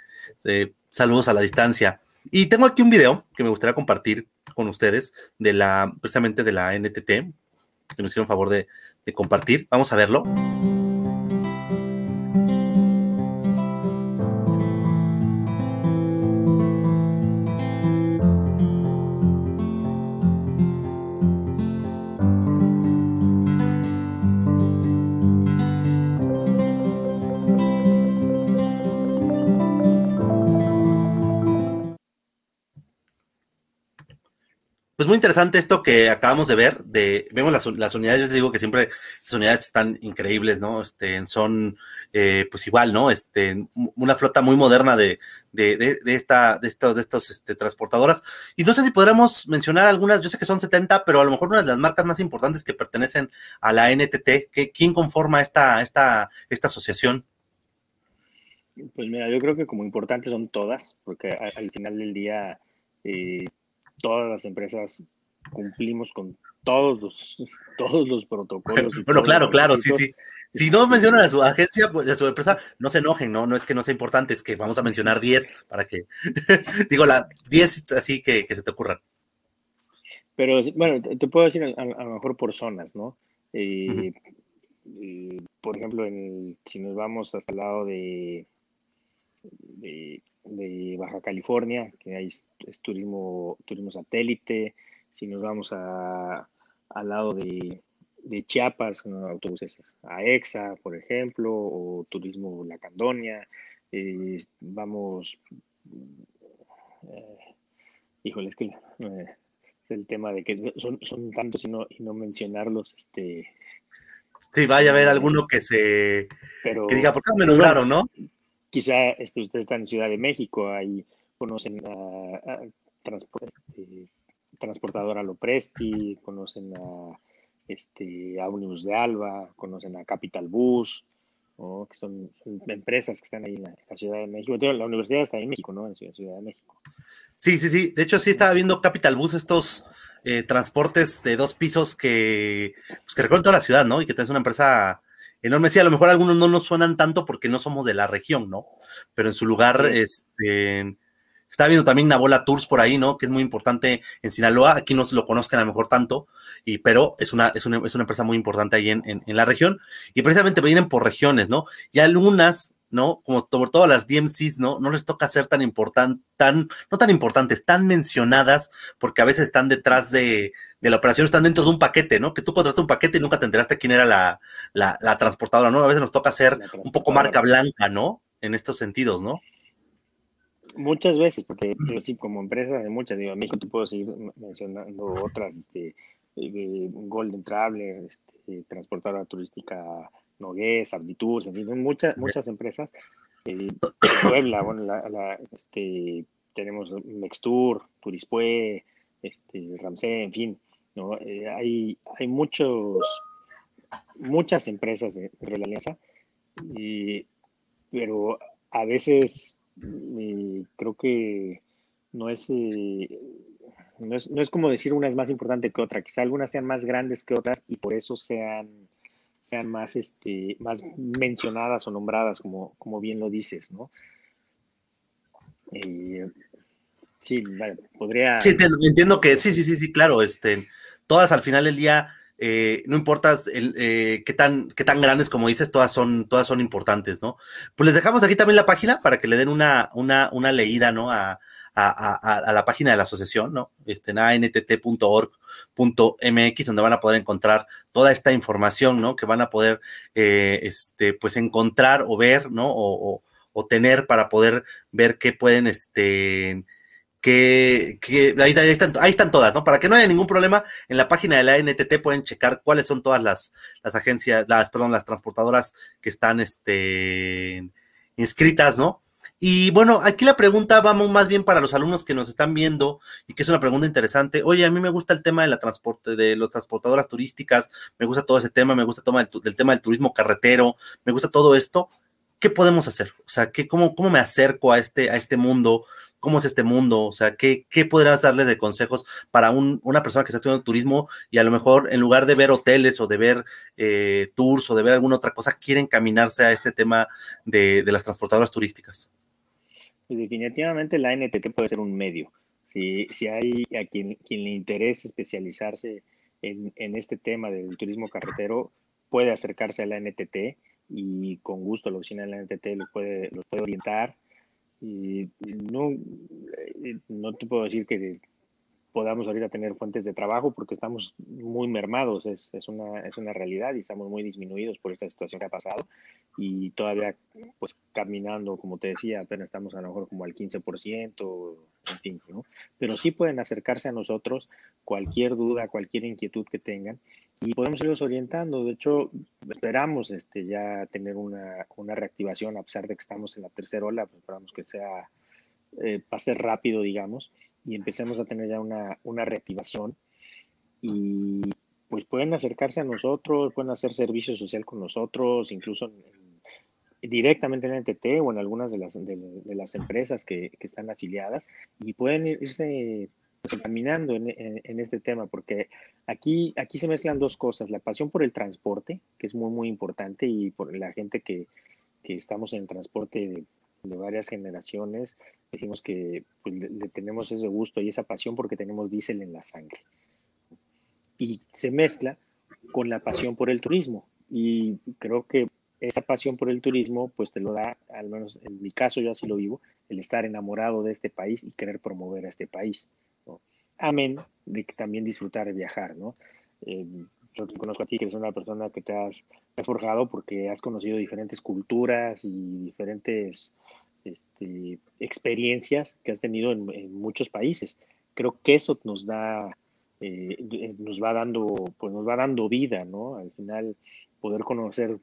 saludos a la distancia. Y tengo aquí un video que me gustaría compartir con ustedes de la, precisamente de la NTT, que nos hicieron favor de compartir. Vamos a verlo. Pues muy interesante esto que acabamos de ver, vemos las, unidades, yo les digo que siempre las unidades están increíbles, ¿no? Este, son, eh, pues igual, ¿no? Este, una flota muy moderna de, de, este, transportadoras. Y no sé si podremos mencionar algunas, yo sé que son 70, pero a lo mejor una de las marcas más importantes que pertenecen a la NTT, ¿quién conforma esta, asociación? Pues mira, yo creo que como importantes son todas, porque al final del día eh, todas las empresas cumplimos con todos los, todos los protocolos. bueno, claro, claro, sí, sí. Si no mencionan a su agencia, pues, a su empresa, no se enojen, ¿no? No es que no sea importante, es que vamos a mencionar 10 para que, digo, la 10 así que, se te ocurran. Pero bueno, te puedo decir a, lo mejor por zonas, ¿no? Eh, eh, por ejemplo, en si nos vamos hasta el lado de, de, Baja California, que hay es turismo, turismo satélite, si nos vamos a, al lado de, de Chiapas, autobuses a EXA, por ejemplo, o Turismo La Candonia. Eh, vamos, eh, híjole, es que eh, es el tema de que son, son tantos y no, y no mencionarlos. Este, sí, vaya a haber alguno que se que diga, ¿por qué me nombraron, no? Quizá este, ustedes están en Ciudad de México, ahí conocen a, a este, transportadora Lopresti, conocen a este, de Alba, conocen a Capital Bus, que son, empresas que están ahí en la, Ciudad de México. La universidad está en México, ¿no? En la Ciudad de México. Sí, sí, sí. De hecho, sí estaba viendo Capital Bus, estos eh, transportes de dos pisos que, pues, que recorren toda la ciudad, ¿no? Y que es una empresa enorme. Sí, a lo mejor algunos no nos suenan tanto porque no somos de la región, ¿no? Pero en su lugar, este Está viendo también Nabola Tours por ahí, ¿no? Que es muy importante en Sinaloa. Aquí no se lo conozcan a lo mejor tanto, y, pero es una, es una, es una empresa muy importante ahí en, en, la región. Y precisamente vienen por regiones, ¿no? Y algunas, ¿no? Como por todas las DMCs, ¿no? No les toca ser tan importantes, tan, no tan importantes, tan mencionadas, porque a veces están detrás de, de, la operación, están dentro de un paquete, ¿no? Que tú contrataste un paquete y nunca te enteraste quién era la, la, la transportadora, ¿no? A veces nos toca ser un poco marca blanca, ¿no? En estos sentidos, ¿no? Muchas veces, porque yo sí, como empresa de muchas, digo, a México te puedo seguir mencionando otras, este, eh, Golden Traveler, este, transportadora turística Nogués, Arbitur, en fin, muchas, muchas empresas. Eh, Puebla, bueno, la, este, tenemos Mextur, Turispue, este, Ramsey, en fin, ¿no? Eh, hay, hay muchos, muchas empresas de, de la alianza, y, pero a veces creo que no es, eh, no es, no es como decir una es más importante que otra, quizá algunas sean más grandes que otras y por eso sean, sean más, este, más mencionadas o nombradas, como, como bien lo dices, ¿no? Eh, sí, podría... Sí, entiendo que sí, sí, sí, sí, claro, este, todas al final del día eh, no importa el, eh, qué, tan, qué tan grandes, como dices, todas son, todas son importantes, ¿no? Pues les dejamos aquí también la página para que le den una, una, una leída, ¿no? La página de la asociación, ¿no? Este, en antt.org.mx, donde van a poder encontrar toda esta información, ¿no? Que van a poder, eh, este, pues encontrar o ver, ¿no? O, tener para poder ver qué pueden, este, que, ahí, están, ahí, están, todas, ¿no? Para que no haya ningún problema, en la página de la NTT pueden checar cuáles son todas las, las agencias, las, perdón, las transportadoras que están este, inscritas, ¿no? Y bueno, aquí la pregunta vamos más bien para los alumnos que nos están viendo y que es una pregunta interesante. Oye, a mí me gusta el tema de la transporte, de las transportadoras turísticas, me gusta todo ese tema, me gusta todo el, tema del turismo carretero, me gusta todo esto. ¿Qué podemos hacer? O sea, ¿qué, cómo, ¿cómo me acerco a este, a este mundo? cómo es este mundo, o sea, qué, qué podrías darle de consejos para una persona que está estudiando turismo y a lo mejor en lugar de ver hoteles o de ver eh, tours o de ver alguna otra cosa, quieren caminarse a este tema de, las transportadoras turísticas. Definitivamente la NTT puede ser un medio. Si, si hay a quien, quien le interese especializarse en, este tema del turismo carretero, puede acercarse a la NTT y con gusto la oficina de la NTT lo puede, lo puede orientar y no, eh, no te puedo decir que podamos ahorita tener fuentes de trabajo porque estamos muy mermados, es, es, una, es una realidad y estamos muy disminuidos por esta situación que ha pasado y todavía pues caminando, como te decía, apenas estamos a lo mejor como al 15%, en fin, ¿no? Pero sí pueden acercarse a nosotros cualquier duda, cualquier inquietud que tengan y podemos irlos orientando. De hecho, esperamos este, ya tener una, una reactivación, a pesar de que estamos en la tercera ola, pues esperamos que sea, eh, pase rápido, digamos, y empecemos a tener ya una, una reactivación. Y pues pueden acercarse a nosotros, pueden hacer servicio social con nosotros, incluso directamente en el NTT o en algunas de las, de, las empresas que, que, están afiliadas y pueden irse caminando en, en, este tema, porque aquí, aquí se mezclan dos cosas, la pasión por el transporte, que es muy, muy importante, y por la gente que, que estamos en el transporte de, varias generaciones, decimos que pues, le, tenemos ese gusto y esa pasión porque tenemos diésel en la sangre. Y se mezcla con la pasión por el turismo. Y creo que esa pasión por el turismo, pues te lo da, al menos en mi caso yo así lo vivo, el estar enamorado de este país y querer promover a este país. Amén de que también disfrutar de viajar, ¿no? Eh, yo te conozco a ti, que eres una persona que te has, forjado porque has conocido diferentes culturas y diferentes este, experiencias que has tenido en, muchos países. Creo que eso nos da, eh, nos va dando, pues nos va dando vida, ¿no? Al final, poder conocer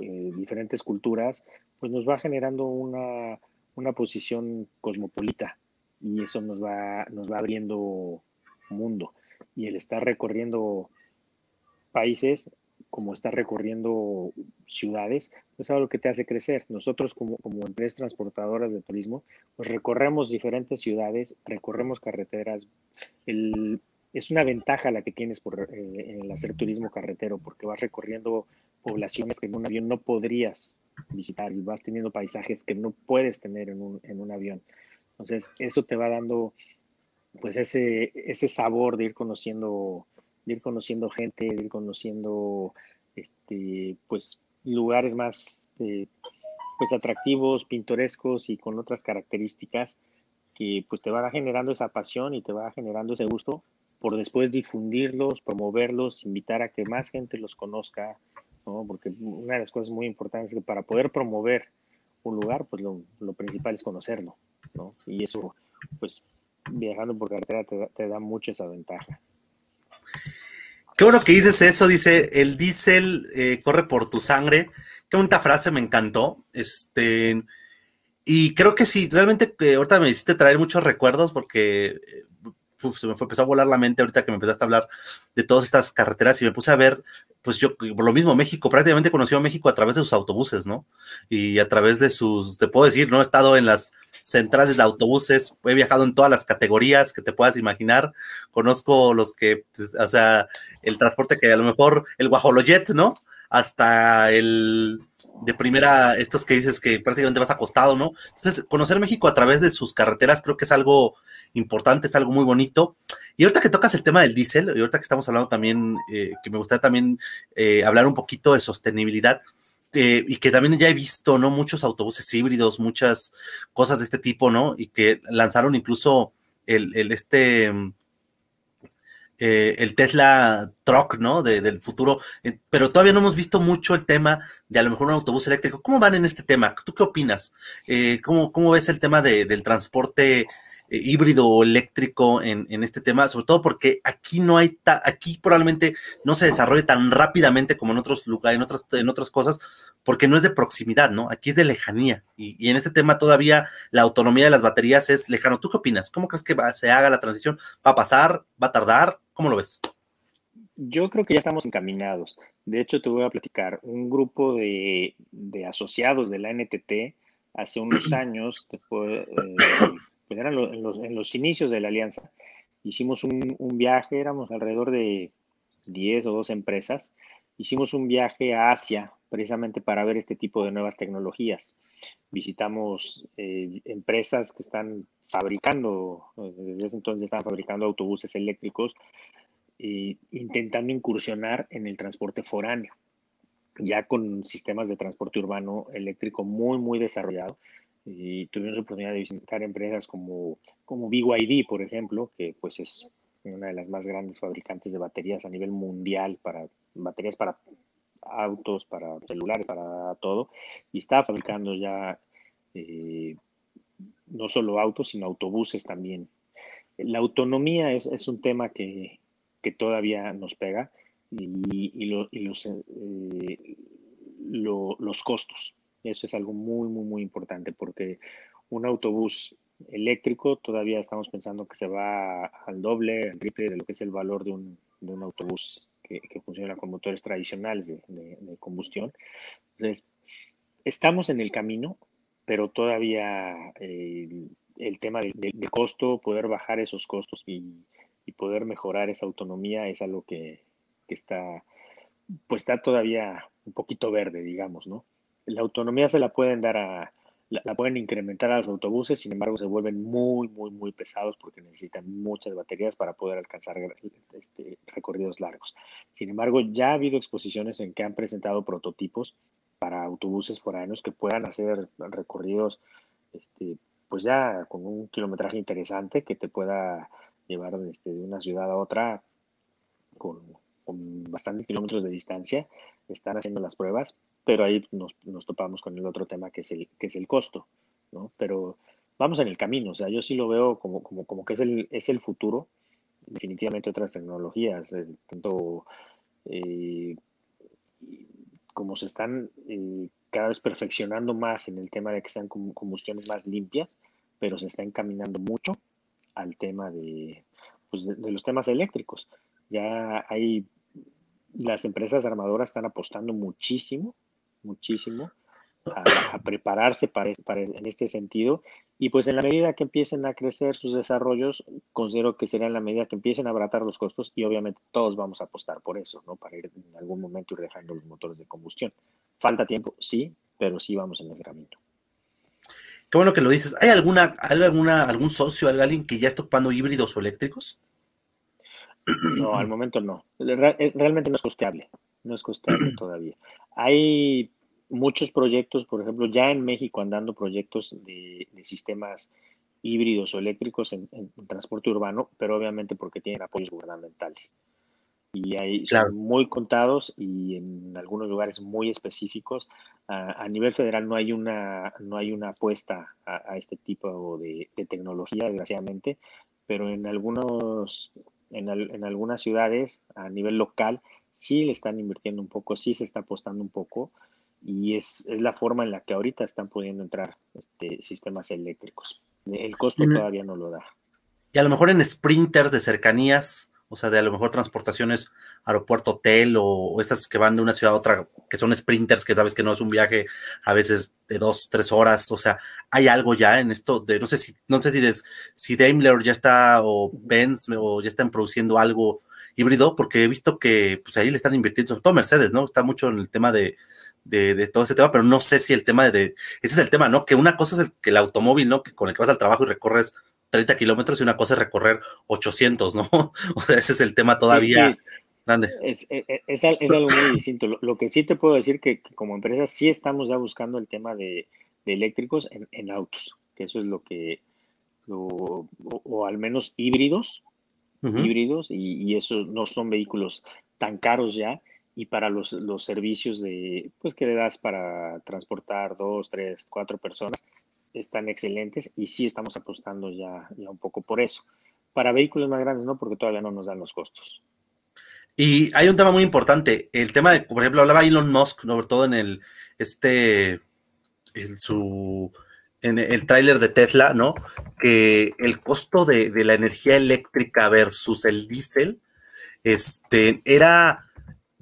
eh, diferentes culturas, pues nos va generando una, una posición cosmopolita y eso nos va, nos va abriendo mundo. Y el estar recorriendo países como estar recorriendo ciudades, pues es algo que te hace crecer. Nosotros como, como empresas transportadoras de turismo, pues recorremos diferentes ciudades, recorremos carreteras. El, es una ventaja la que tienes por eh, hacer turismo carretero, porque vas recorriendo poblaciones que en un avión no podrías visitar y vas teniendo paisajes que no puedes tener en un, en un avión. Entonces, eso te va dando pues ese, ese sabor de ir conociendo de ir conociendo gente, de ir conociendo este, pues, lugares más eh, pues, atractivos, pintorescos y con otras características que pues, te van generando esa pasión y te va generando ese gusto por después difundirlos, promoverlos, invitar a que más gente los conozca, ¿no? porque una de las cosas muy importantes es que para poder promover un lugar, pues lo, principal es conocerlo, ¿no? Y eso, pues viajando por carretera te, te da mucho esa ventaja. Qué bueno que dices eso, dice, el diésel eh, corre por tu sangre. Qué bonita frase, me encantó. Este, y creo que sí, realmente eh, ahorita me hiciste traer muchos recuerdos porque se me fue, empezó a volar la mente ahorita que me empezaste a hablar de todas estas carreteras y me puse a ver, pues yo, por lo mismo, México, prácticamente conocí a México a través de sus autobuses, ¿no? Y a través de sus, te puedo decir, ¿no? He estado en las centrales de autobuses, he viajado en todas las categorías que te puedas imaginar, conozco los que, pues, o sea, el transporte que a lo mejor, el guajoloyet, ¿no? Hasta el de primera, estos que dices que prácticamente vas acostado, ¿no? Entonces, conocer México a través de sus carreteras creo que es algo importante, es algo muy bonito. Y ahorita que tocas el tema del diésel, y ahorita que estamos hablando también, eh, que me gustaría también eh, hablar un poquito de sostenibilidad, eh, y que también ya he visto, ¿no? Muchos autobuses híbridos, muchas cosas de este tipo, ¿no? Y que lanzaron incluso el, este, el Tesla Truck, ¿no? del futuro, pero todavía no hemos visto mucho el tema de a lo mejor un autobús eléctrico. ¿Cómo van en este tema? ¿Tú qué opinas? ¿cómo, ¿cómo, ves el tema del transporte eh, híbrido o eléctrico en, este tema, sobre todo porque aquí no hay, aquí probablemente no se desarrolle tan rápidamente como en otros lugares, en otras, en otras cosas, porque no es de proximidad, ¿no? Aquí es de lejanía. Y, en este tema todavía la autonomía de las baterías es lejano. ¿Tú qué opinas? ¿Cómo crees que se haga la transición? ¿Va a pasar? ¿Va a tardar? ¿Cómo lo ves? Yo creo que ya estamos encaminados. De hecho, te voy a platicar. Un grupo de, asociados de la NTT hace unos años, después, eh, pues eran en, los, inicios de la alianza. Hicimos un, viaje, éramos alrededor de 10 o 12 empresas. Hicimos un viaje a Asia precisamente para ver este tipo de nuevas tecnologías. Visitamos eh, empresas que están fabricando, desde ese entonces estaban fabricando autobuses eléctricos, e intentando incursionar en el transporte foráneo, ya con sistemas de transporte urbano eléctrico muy, muy desarrollado y tuvimos la oportunidad de visitar empresas como, como BYD, por ejemplo, que pues es una de las más grandes fabricantes de baterías a nivel mundial para baterías para autos, para celulares, para todo, y está fabricando ya eh, no solo autos, sino autobuses también. La autonomía es, es un tema que, que, todavía nos pega y, y, los, eh, los costos. Eso es algo muy, muy, muy importante porque un autobús eléctrico todavía estamos pensando que se va al doble, al triple de lo que es el valor de un, de un autobús que, funciona con motores tradicionales de, de, combustión. Entonces, estamos en el camino, pero todavía eh, el tema del, costo, poder bajar esos costos y, poder mejorar esa autonomía es algo que, que, está, pues está todavía un poquito verde, digamos, ¿no? La autonomía se la pueden dar a, la, pueden incrementar a los autobuses, sin embargo se vuelven muy, muy, muy pesados porque necesitan muchas baterías para poder alcanzar este, recorridos largos. Sin embargo, ya ha habido exposiciones en que han presentado prototipos para autobuses foráneos que puedan hacer recorridos, este, pues ya con un kilometraje interesante que te pueda llevar este, de una ciudad a otra con, con bastantes kilómetros de distancia. Están haciendo las pruebas, pero ahí nos, topamos con el otro tema que es el, que es el costo, ¿no? Pero vamos en el camino, o sea, yo sí lo veo como, como, como que es el, es el futuro, definitivamente otras tecnologías, eh, tanto eh, como se están eh, cada vez perfeccionando más en el tema de que sean combustiones más limpias, pero se está encaminando mucho al tema de, pues de los temas eléctricos. Ya hay, las empresas armadoras están apostando muchísimo muchísimo a, prepararse para, para, en este sentido. Y pues en la medida que empiecen a crecer sus desarrollos, considero que será en la medida que empiecen a abaratar los costos y obviamente todos vamos a apostar por eso, ¿no? Para ir en algún momento ir dejando los motores de combustión. Falta tiempo, sí, pero sí vamos en ese camino. Qué bueno que lo dices. ¿Hay alguna, alguna, algún socio, alguien que ya está ocupando híbridos o eléctricos? No, al momento no. Realmente no es costeable. No es costeable todavía. Hay muchos proyectos, por ejemplo, ya en México andando proyectos de, sistemas híbridos o eléctricos en, transporte urbano, pero obviamente porque tienen apoyos gubernamentales. Y hay, son muy contados y en algunos lugares muy específicos. A, nivel federal no hay una, no hay una apuesta a, este tipo de, tecnología, desgraciadamente, pero en, algunos, en, en algunas ciudades a nivel local sí le están invirtiendo un poco, sí se está apostando un poco y es, la forma en la que ahorita están pudiendo entrar este, sistemas eléctricos. El costo todavía no lo da. Y a lo mejor en sprinters de cercanías, o sea, de a lo mejor transportaciones aeropuerto hotel o, esas que van de una ciudad a otra, que son sprinters, que sabes que no es un viaje a veces de dos, tres horas, o sea, hay algo ya en esto de, no sé si, no sé si, si Daimler ya está o Benz o ya están produciendo algo híbrido, porque he visto que pues ahí le están invirtiendo, sobre todo Mercedes, ¿no? Está mucho en el tema de, de, todo ese tema, pero no sé si el tema de, ese es el tema, ¿no? Que una cosa es el, que el automóvil, ¿no? Que con el que vas al trabajo y recorres 30 kilómetros y una cosa es recorrer 800, ¿no? o sea, ese es el tema todavía grande. Es, algo muy distinto. Lo, que sí te puedo decir que, que, como empresa sí estamos ya buscando el tema de, eléctricos en, autos, que eso es lo que, o, al menos híbridos, híbridos, y, y esos no son vehículos tan caros ya, y para los, los, servicios de, pues, que le das para transportar dos, tres, cuatro personas, están excelentes y sí estamos apostando ya, ya un poco por eso. Para vehículos más grandes no, porque todavía no nos dan los costos. Y hay un tema muy importante, el tema de, por ejemplo, hablaba Elon Musk, sobre todo en el, este, en su, en el tráiler de Tesla, ¿no? Que el costo de, de, la energía eléctrica versus el diésel, este, era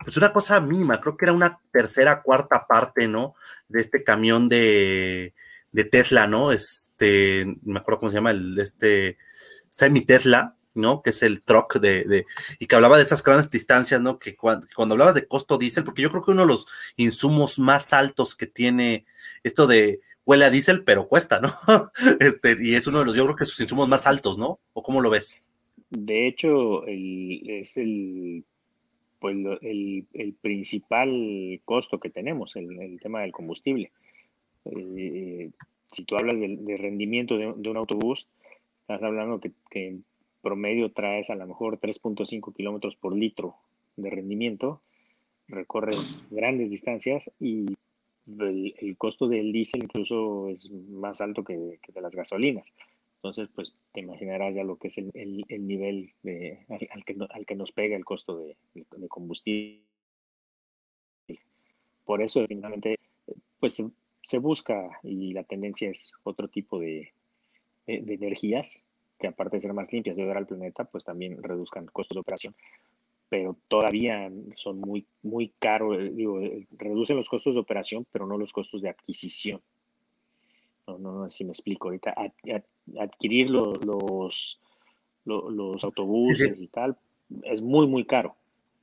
pues una cosa mínima, creo que era una tercera, cuarta parte, ¿no? De este camión de, de Tesla, ¿no? Este, me acuerdo cómo se llama, el, este, semi Tesla, ¿no? Que es el truck de, de, y que hablaba de esas grandes distancias, ¿no? Que cuando, cuando, hablabas de costo diésel, porque yo creo que uno de los insumos más altos que tiene esto de huele a diésel, pero cuesta, ¿no? Este, y es uno de los, yo creo que sus insumos más altos, ¿no? ¿O cómo lo ves? De hecho, el, es el pues el, el, principal costo que tenemos, el, el tema del combustible. Eh, si tú hablas de, rendimiento de, un autobús, estás hablando que, que, en promedio traes a lo mejor 3.5 kilómetros por litro de rendimiento, recorres grandes distancias y el, costo del diésel incluso es más alto que, que de las gasolinas. Entonces, pues te imaginarás ya lo que es el, el, nivel de, al, que, al, que, nos pega el costo de, de, combustible. Por eso, finalmente, pues se, busca y la tendencia es otro tipo de, energías que aparte de ser más limpias de ayudar al planeta, pues también reduzcan costos de operación. Pero todavía son muy, muy caros, eh, digo, eh, reducen los costos de operación, pero no los costos de adquisición. No, no, no si me explico ahorita. adquirir los, los, los, autobuses y tal es muy, muy caro.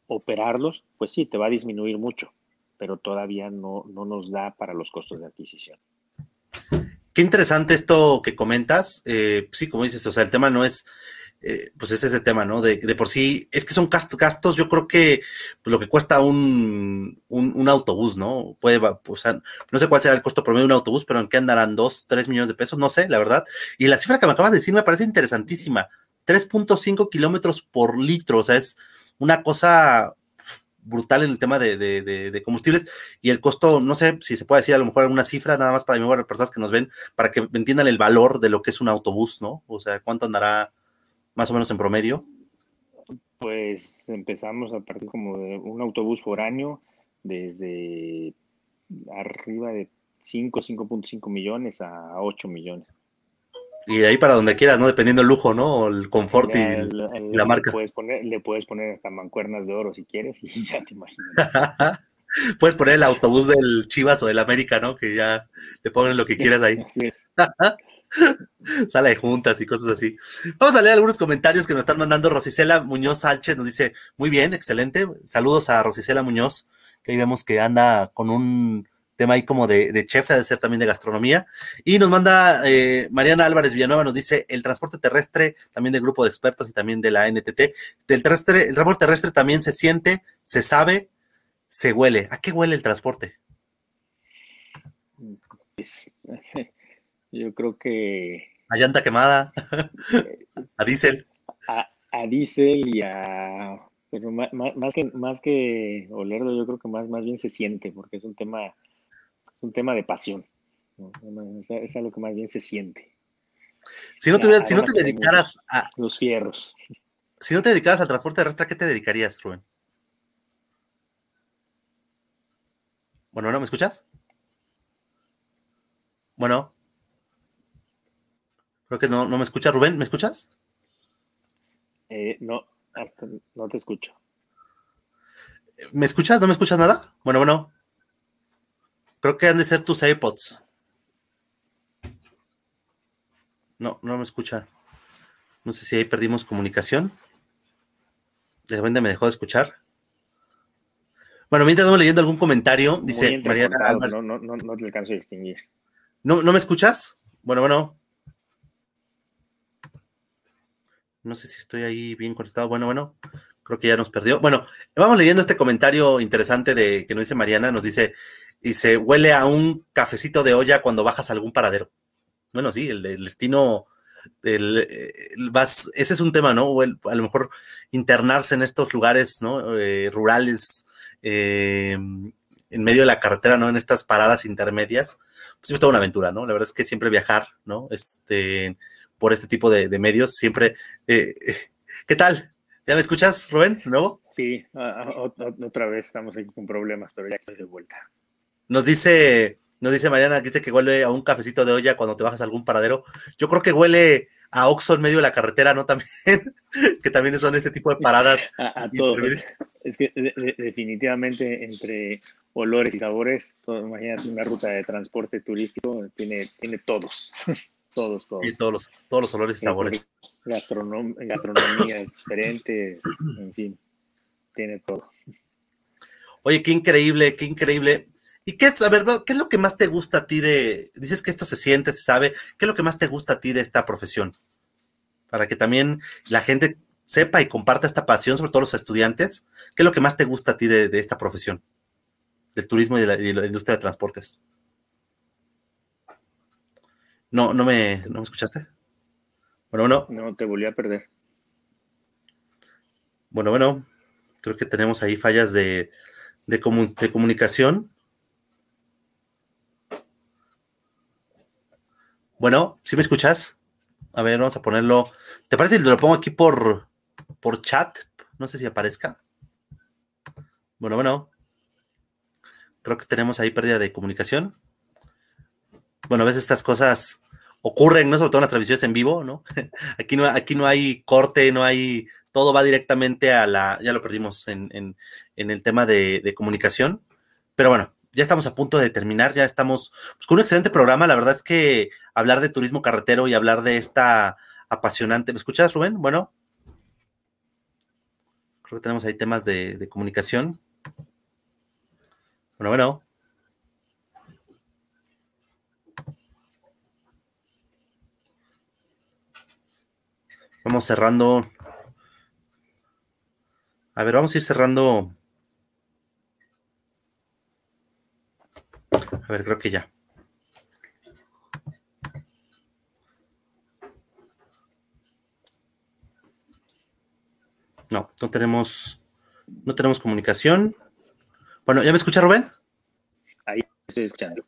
Operarlos, pues sí, te va a disminuir mucho, pero todavía no, no nos da para los costos de adquisición. Qué interesante esto que comentas. Eh, sí, como dices, o sea, el tema no es, eh, pues es ese tema, ¿no? De, por sí, es que son gastos, yo creo que pues, lo que cuesta un, un, autobús, ¿no? Puede, o no sé cuál será el costo promedio de un autobús, pero en qué andarán dos, tres millones de pesos, no sé, la verdad. Y la cifra que me acabas de decir me parece interesantísima. 3.5 kilómetros por litro, o sea, es una cosa brutal en el tema de, combustibles y el costo, no sé si se puede decir a lo mejor alguna cifra, nada más para las personas que nos ven, para que entiendan el valor de lo que es un autobús, ¿no? O sea, ¿cuánto andará más o menos en promedio? Pues empezamos a partir como de un autobús por año, desde arriba de 5, 5.5 millones a 8 millones. Y de ahí para donde quieras, ¿no? Dependiendo el lujo, ¿no? El confort y, la marca. Le puedes, poner, le puedes poner hasta mancuernas de oro si quieres y ya te imaginas. puedes poner el autobús del Chivas o del América, ¿no? Que ya le ponen lo que quieras ahí. Así es. Sala de juntas y cosas así. Vamos a leer algunos comentarios que nos están mandando. Rosicela Muñoz Sánchez nos dice, muy bien, excelente. Saludos a Rosicela Muñoz, que ahí vemos que anda con un tema ahí como de, de chef, de ser también de gastronomía. Y nos manda eh, Mariana Álvarez Villanueva, nos dice el transporte terrestre, también del grupo de expertos y también de la NTT. Del terrestre, el transporte terrestre también se siente, se sabe, se huele. ¿A qué huele el transporte? Pues, yo creo que... A llanta quemada, a diésel. A, a diésel y a... Pero más, más, que, más que olerlo, yo creo que más, más bien se siente, porque es un tema es un tema de pasión. Es, algo que más bien se siente. Si no, te, si no te dedicaras a los fierros. Si no te dedicaras al transporte terrestre, ¿a qué te dedicarías, Rubén? Bueno, ¿no me escuchas? Bueno. Creo que no, no me escucha Rubén, ¿me escuchas? Eh, no, hasta no te escucho. ¿Me escuchas? ¿No me escuchas nada? Bueno, bueno. Creo que han de ser tus AirPods. No, no me escucha. No sé si ahí perdimos comunicación. De repente me dejó de escuchar. Bueno, mientras vamos leyendo algún comentario, dice Mariana No, no, no, no te alcanzo a distinguir. ¿No, ¿No me escuchas? Bueno, bueno. No sé si estoy ahí bien conectado. Bueno, bueno. Creo que ya nos perdió. Bueno, vamos leyendo este comentario interesante de que nos dice Mariana. Nos dice, y se huele a un cafecito de olla cuando bajas a algún paradero. Bueno, sí, el, destino, el, ese es un tema, ¿no? a lo mejor internarse en estos lugares, ¿no? Eh, rurales, eh, en medio de la carretera, ¿no? En estas paradas intermedias, pues es toda una aventura, ¿no? La verdad es que siempre viajar, ¿no? Este, por este tipo de, medios, siempre... Eh, ¿Qué tal? ¿Ya me escuchas, Rubén? ¿Nuevo? Sí, otra vez estamos aquí con problemas, pero ya estoy de vuelta. Nos dice, nos dice Mariana, dice que huele a un cafecito de olla cuando te bajas a algún paradero. Yo creo que huele a Oxxo en medio de la carretera, ¿no? También, que también son este tipo de paradas. A, todo. Es que definitivamente entre olores y sabores, imagínate una ruta de transporte turístico, tiene, tiene todos, todos, todos. Y todos los, todos los olores y sabores. gastronomía es diferente, en fin, tiene todo. Oye, qué increíble, qué increíble. ¿Y qué es, a ver, qué es lo que más te gusta a ti de, dices que esto se siente, se sabe, qué es lo que más te gusta a ti de esta profesión? Para que también la gente sepa y comparta esta pasión, sobre todo los estudiantes, ¿qué es lo que más te gusta a ti de, esta profesión? Del turismo y de, la, industria de transportes. No, no me, ¿no me escuchaste? Bueno, bueno. No, te volví a perder. Bueno, bueno, creo que tenemos ahí fallas de, de comunicación. Bueno, ¿sí me escuchas? A ver, vamos a ponerlo. ¿Te parece si lo pongo aquí por, por chat? No sé si aparezca. Bueno, bueno. Creo que tenemos ahí pérdida de comunicación. Bueno, a veces estas cosas ocurren, ¿no? Sobre todo en las transmisiones en vivo, ¿no? Aquí no, aquí no hay corte, no hay todo va directamente a la, ya lo perdimos en, el tema de, comunicación, pero bueno, ya estamos a punto de terminar, ya estamos pues, con un excelente programa, la verdad es que hablar de turismo carretero y hablar de esta apasionante, ¿me escuchas Rubén? Bueno, creo que tenemos ahí temas de, de comunicación. Bueno, bueno. Vamos cerrando. A ver, vamos a ir cerrando. A ver, creo que ya. No, no tenemos, no tenemos comunicación. Bueno, ¿ya me escucha Rubén? Ahí estoy escuchando.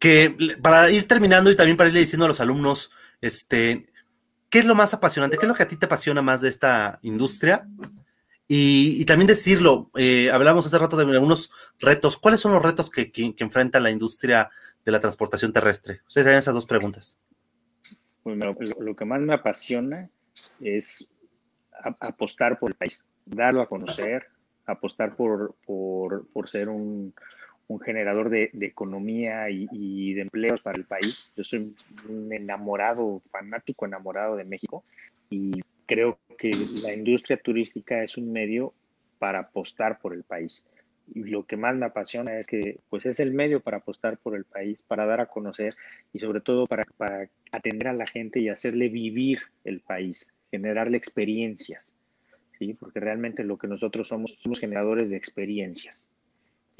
Que para ir terminando y también para irle diciendo a los alumnos, este, ¿qué es lo más apasionante? ¿Qué es lo que a ti te apasiona más de esta industria? Y, también decirlo, eh, hablamos hace rato de algunos retos. ¿Cuáles son los retos que, enfrenta la industria de la transportación terrestre? Ustedes serían esas dos preguntas. Bueno, pues, lo que más me apasiona es apostar por el país, darlo a conocer, apostar por, por ser un, un generador de, economía y, de empleos para el país. Yo soy un enamorado, fanático enamorado de México y creo que la industria turística es un medio para apostar por el país. Y lo que más me apasiona es que pues es el medio para apostar por el país, para dar a conocer y sobre todo para, para atender a la gente y hacerle vivir el país, generarle experiencias. ¿sí? Porque realmente lo que nosotros somos, somos generadores de experiencias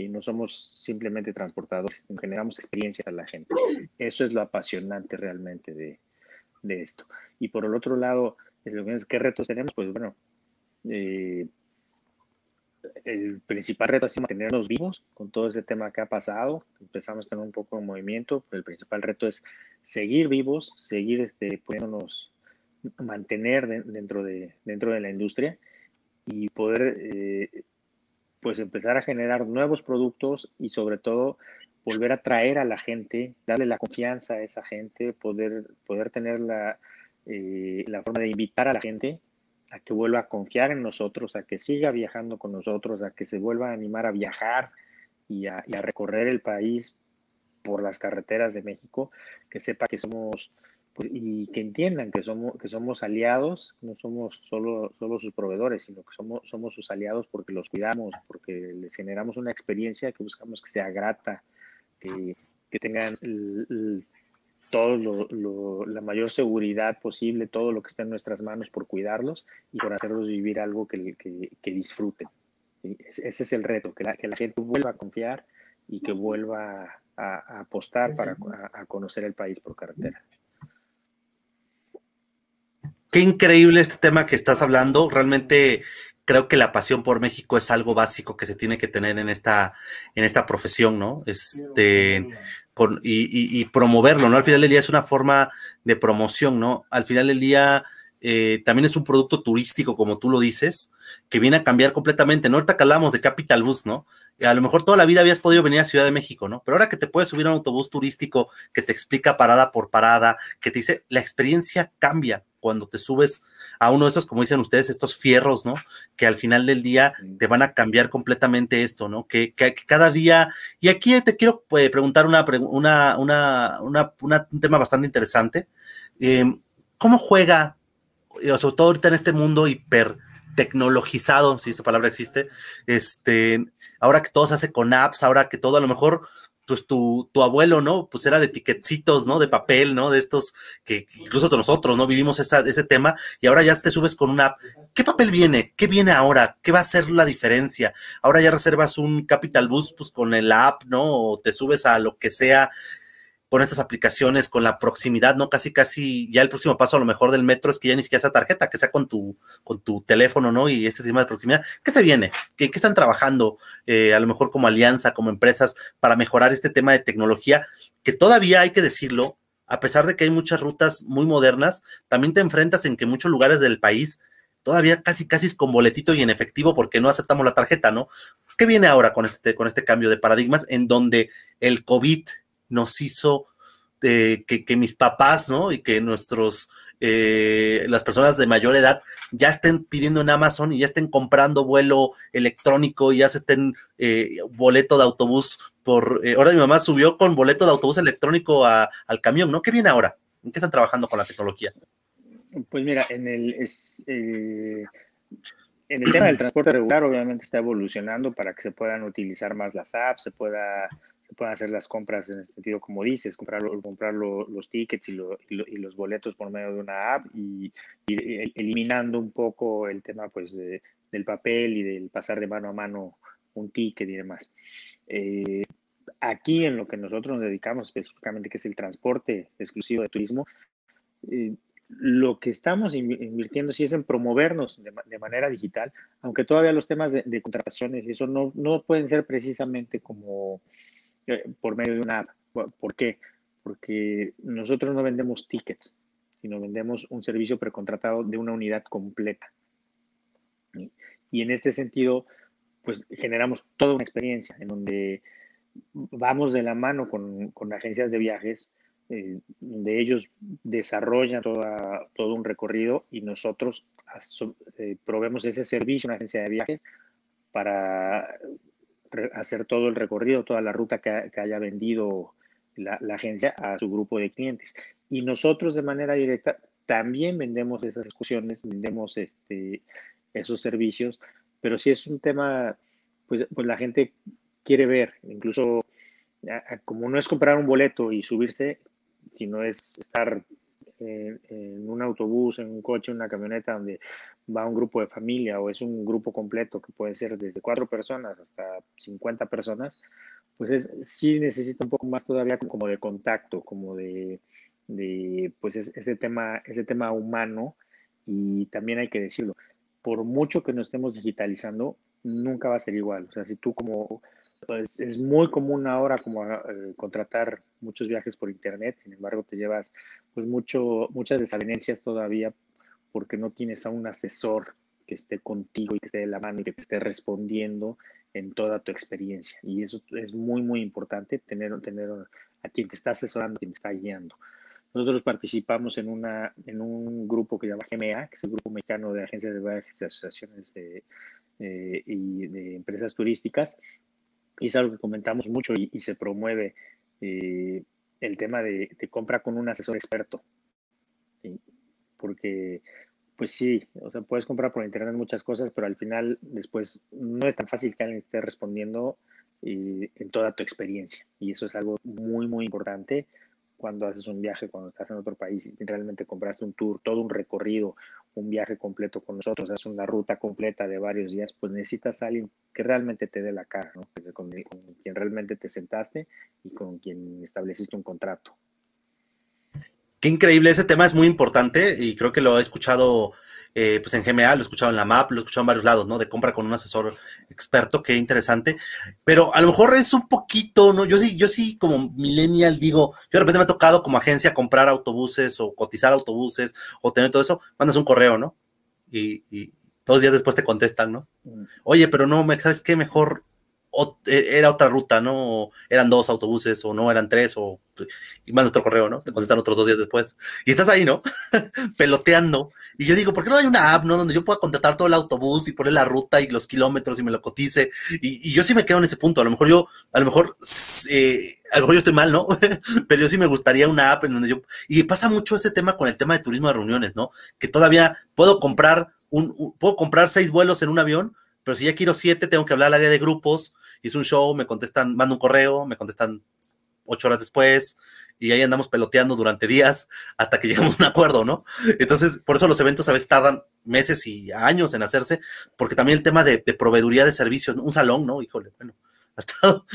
y no somos simplemente transportadores, generamos experiencias a la gente. Eso es lo apasionante realmente de, de esto. Y por el otro lado, ¿qué retos tenemos? Pues bueno, eh, el principal reto es mantenernos vivos con todo ese tema que ha pasado. Empezamos a tener un poco de movimiento, pero el principal reto es seguir vivos, seguir este, pudiéndonos mantener dentro, de, dentro de la industria y poder eh, pues empezar a generar nuevos productos y sobre todo volver a traer a la gente, darle la confianza a esa gente, poder, poder tener la, eh, la forma de invitar a la gente a que vuelva a confiar en nosotros, a que siga viajando con nosotros, a que se vuelva a animar a viajar y a, recorrer el país por las carreteras de México, que sepa que somos y que entiendan que somos, que somos aliados, no somos solo, solo sus proveedores, sino que somos, somos sus aliados porque los cuidamos, porque les generamos una experiencia que buscamos que sea grata, que, que tengan todo lo, la mayor seguridad posible, todo lo que esté en nuestras manos por cuidarlos y por hacerlos vivir algo que, que, disfruten. Ese es el reto, que la, que la, gente vuelva a confiar y que vuelva a, apostar para a conocer el país por carretera. Qué increíble este tema que estás hablando. Realmente creo que la pasión por México es algo básico que se tiene que tener en esta, en esta profesión, ¿no? Este, y, promoverlo, ¿no? Al final del día es una forma de promoción, ¿no? Al final del día eh, también es un producto turístico, como tú lo dices, que viene a cambiar completamente, ¿no? Ahorita que hablamos de Capital Bus, ¿no? a lo mejor toda la vida habías podido venir a Ciudad de México, ¿no? Pero ahora que te puedes subir a un autobús turístico que te explica parada por parada, que te dice, la experiencia cambia cuando te subes a uno de esos, como dicen ustedes, estos fierros, ¿no? Que al final del día te van a cambiar completamente esto, ¿no? Que, cada día, y aquí te quiero eh, preguntar una, una, una, un tema bastante interesante. Em, ¿Cómo juega, eh, sobre todo ahorita en este mundo hiper tecnologizado, si esa palabra existe, este, ahora que todo se hace con apps, ahora que todo a lo mejor pues tu, tu, abuelo, ¿no? Pues era de tiquetcitos, ¿no? De papel, ¿no? De estos que incluso nosotros, ¿no? Vivimos esa, ese tema y ahora ya te subes con una app. ¿Qué papel viene? ¿Qué viene ahora? ¿Qué va a ser la diferencia? Ahora ya reservas un Capital Bus, pues con el app, ¿no? O te subes a lo que sea con estas aplicaciones, con la proximidad, ¿no? Casi, casi, ya el próximo paso a lo mejor del metro es que ya ni siquiera sea tarjeta, que sea con tu, con tu teléfono, ¿no? Y este sistema de proximidad. ¿Qué se viene? ¿Qué, están trabajando eh, a lo mejor como alianza, como empresas, para mejorar este tema de tecnología? Que todavía hay que decirlo, a pesar de que hay muchas rutas muy modernas, también te enfrentas en que muchos lugares del país todavía casi, casi es con boletito y en efectivo porque no aceptamos la tarjeta, ¿no? ¿Qué viene ahora con este, con este cambio de paradigmas en donde el COVID nos hizo que, mis papás, ¿no? Y que nuestros eh, las personas de mayor edad ya estén pidiendo en Amazon y ya estén comprando vuelo electrónico y ya se estén eh, boleto de autobús por... Eh, ahora mi mamá subió con boleto de autobús electrónico al camión, ¿no? ¿Qué viene ahora? ¿En qué están trabajando con la tecnología? Pues mira, en el, en el tema del transporte regular obviamente está evolucionando para que se puedan utilizar más las apps, se pueda pueden hacer las compras en el sentido como dices, comprar, comprar los tickets y, los boletos por medio de una app y, eliminando un poco el tema pues del papel y del pasar de mano a mano un ticket y demás. Eh, aquí en lo que nosotros nos dedicamos específicamente, que es el transporte exclusivo de turismo, eh, lo que estamos invirtiendo sí es en promovernos de, manera digital, aunque todavía los temas de, de contrataciones y eso no, no pueden ser precisamente como eh, por medio de una app. ¿Por qué? Porque nosotros no vendemos tickets, sino vendemos un servicio precontratado de una unidad completa. Y en este sentido, pues generamos toda una experiencia en donde vamos de la mano con, con agencias de viajes, eh, donde ellos desarrollan toda, todo un recorrido y nosotros eh, proveemos ese servicio a una agencia de viajes para hacer todo el recorrido, toda la ruta que, haya vendido la, agencia a su grupo de clientes. Y nosotros de manera directa también vendemos esas excursiones, vendemos este, esos servicios, pero si es un tema, pues, pues la gente quiere ver, incluso como no es comprar un boleto y subirse, sino es estar en, un autobús, en un coche, en una camioneta donde va un grupo de familia o es un grupo completo que puede ser desde cuatro personas hasta 50 personas, pues es, sí necesita un poco más todavía como de contacto, como de, de pues ese, tema, ese tema humano y también hay que decirlo, por mucho que nos estemos digitalizando, nunca va a ser igual. O sea, si tú como pues es muy común ahora como eh, contratar muchos viajes por internet, sin embargo te llevas pues mucho, muchas desavenencias todavía porque no tienes a un asesor que esté contigo y que esté de la mano y que te esté respondiendo en toda tu experiencia. Y eso es muy, muy importante, tener, tener a quien te está asesorando, a quien te está guiando. Nosotros participamos en, una, en un grupo que se llama GMA, que es el Grupo Mexicano de Agencias de Viajes y Asociaciones de, eh, y de Empresas Turísticas, y es algo que comentamos mucho y, se promueve eh, el tema de, compra con un asesor experto. Porque, pues sí, o sea, puedes comprar por internet muchas cosas, pero al final después no es tan fácil que alguien esté respondiendo eh, en toda tu experiencia. Y eso es algo muy, muy importante cuando haces un viaje, cuando estás en otro país y realmente compraste un tour, todo un recorrido, un viaje completo con nosotros, haces una ruta completa de varios días, pues necesitas a alguien que realmente te dé la cara, ¿no? con, con quien realmente te sentaste y con quien estableciste un contrato. Qué increíble, ese tema es muy importante y creo que lo he escuchado eh, pues en GMA, lo he escuchado en la MAP, lo he escuchado en varios lados, ¿no? De compra con un asesor experto, qué interesante. Pero a lo mejor es un poquito, ¿no? Yo sí, yo sí como millennial digo, yo de repente me ha tocado como agencia comprar autobuses o cotizar autobuses o tener todo eso, mandas un correo, ¿no? Y, y dos días después te contestan, ¿no? Mm. Oye, pero no, ¿sabes qué? Mejor e, era otra ruta, ¿no? Eran dos autobuses o no eran tres o y mandas otro correo, ¿no? Te contestan otros dos días después. Y estás ahí, ¿no? Peloteando. Y yo digo, ¿por qué no hay una app, ¿no? Donde yo pueda contratar todo el autobús y poner la ruta y los kilómetros y me lo cotice. Y, yo sí me quedo en ese punto. A lo mejor yo, a lo mejor, eh, a lo mejor yo estoy mal, ¿no? Pero yo sí me gustaría una app en donde yo. Y pasa mucho ese tema con el tema de turismo de reuniones, ¿no? Que todavía puedo comprar un puedo comprar seis vuelos en un avión, pero si ya quiero siete, tengo que hablar al área de grupos hice un show, me contestan, mando un correo, me contestan ocho horas después, y ahí andamos peloteando durante días hasta que llegamos a un acuerdo, ¿no? Entonces, por eso los eventos a veces tardan meses y años en hacerse, porque también el tema de, proveeduría de servicios, un salón, ¿no? Híjole, bueno, ha, estado,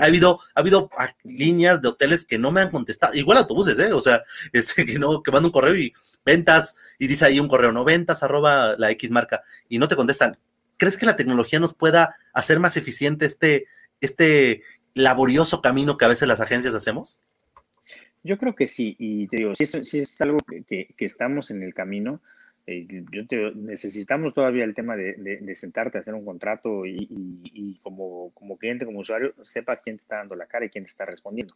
ha, habido, ha habido líneas de hoteles que no me han contestado, igual autobuses, ¿eh? O sea, este, que no, que mando un correo y ventas, y dice ahí un correo, no, ventas arroba la X marca, y no te contestan. ¿Crees que la tecnología nos pueda hacer más eficiente este, este laborioso camino que a veces las agencias hacemos? Yo creo que sí, y te digo, si es, algo que, estamos en el camino, eh, yo necesitamos todavía el tema de, sentarte, hacer un contrato y, como, como cliente, como usuario, sepas quién te está dando la cara y quién te está respondiendo.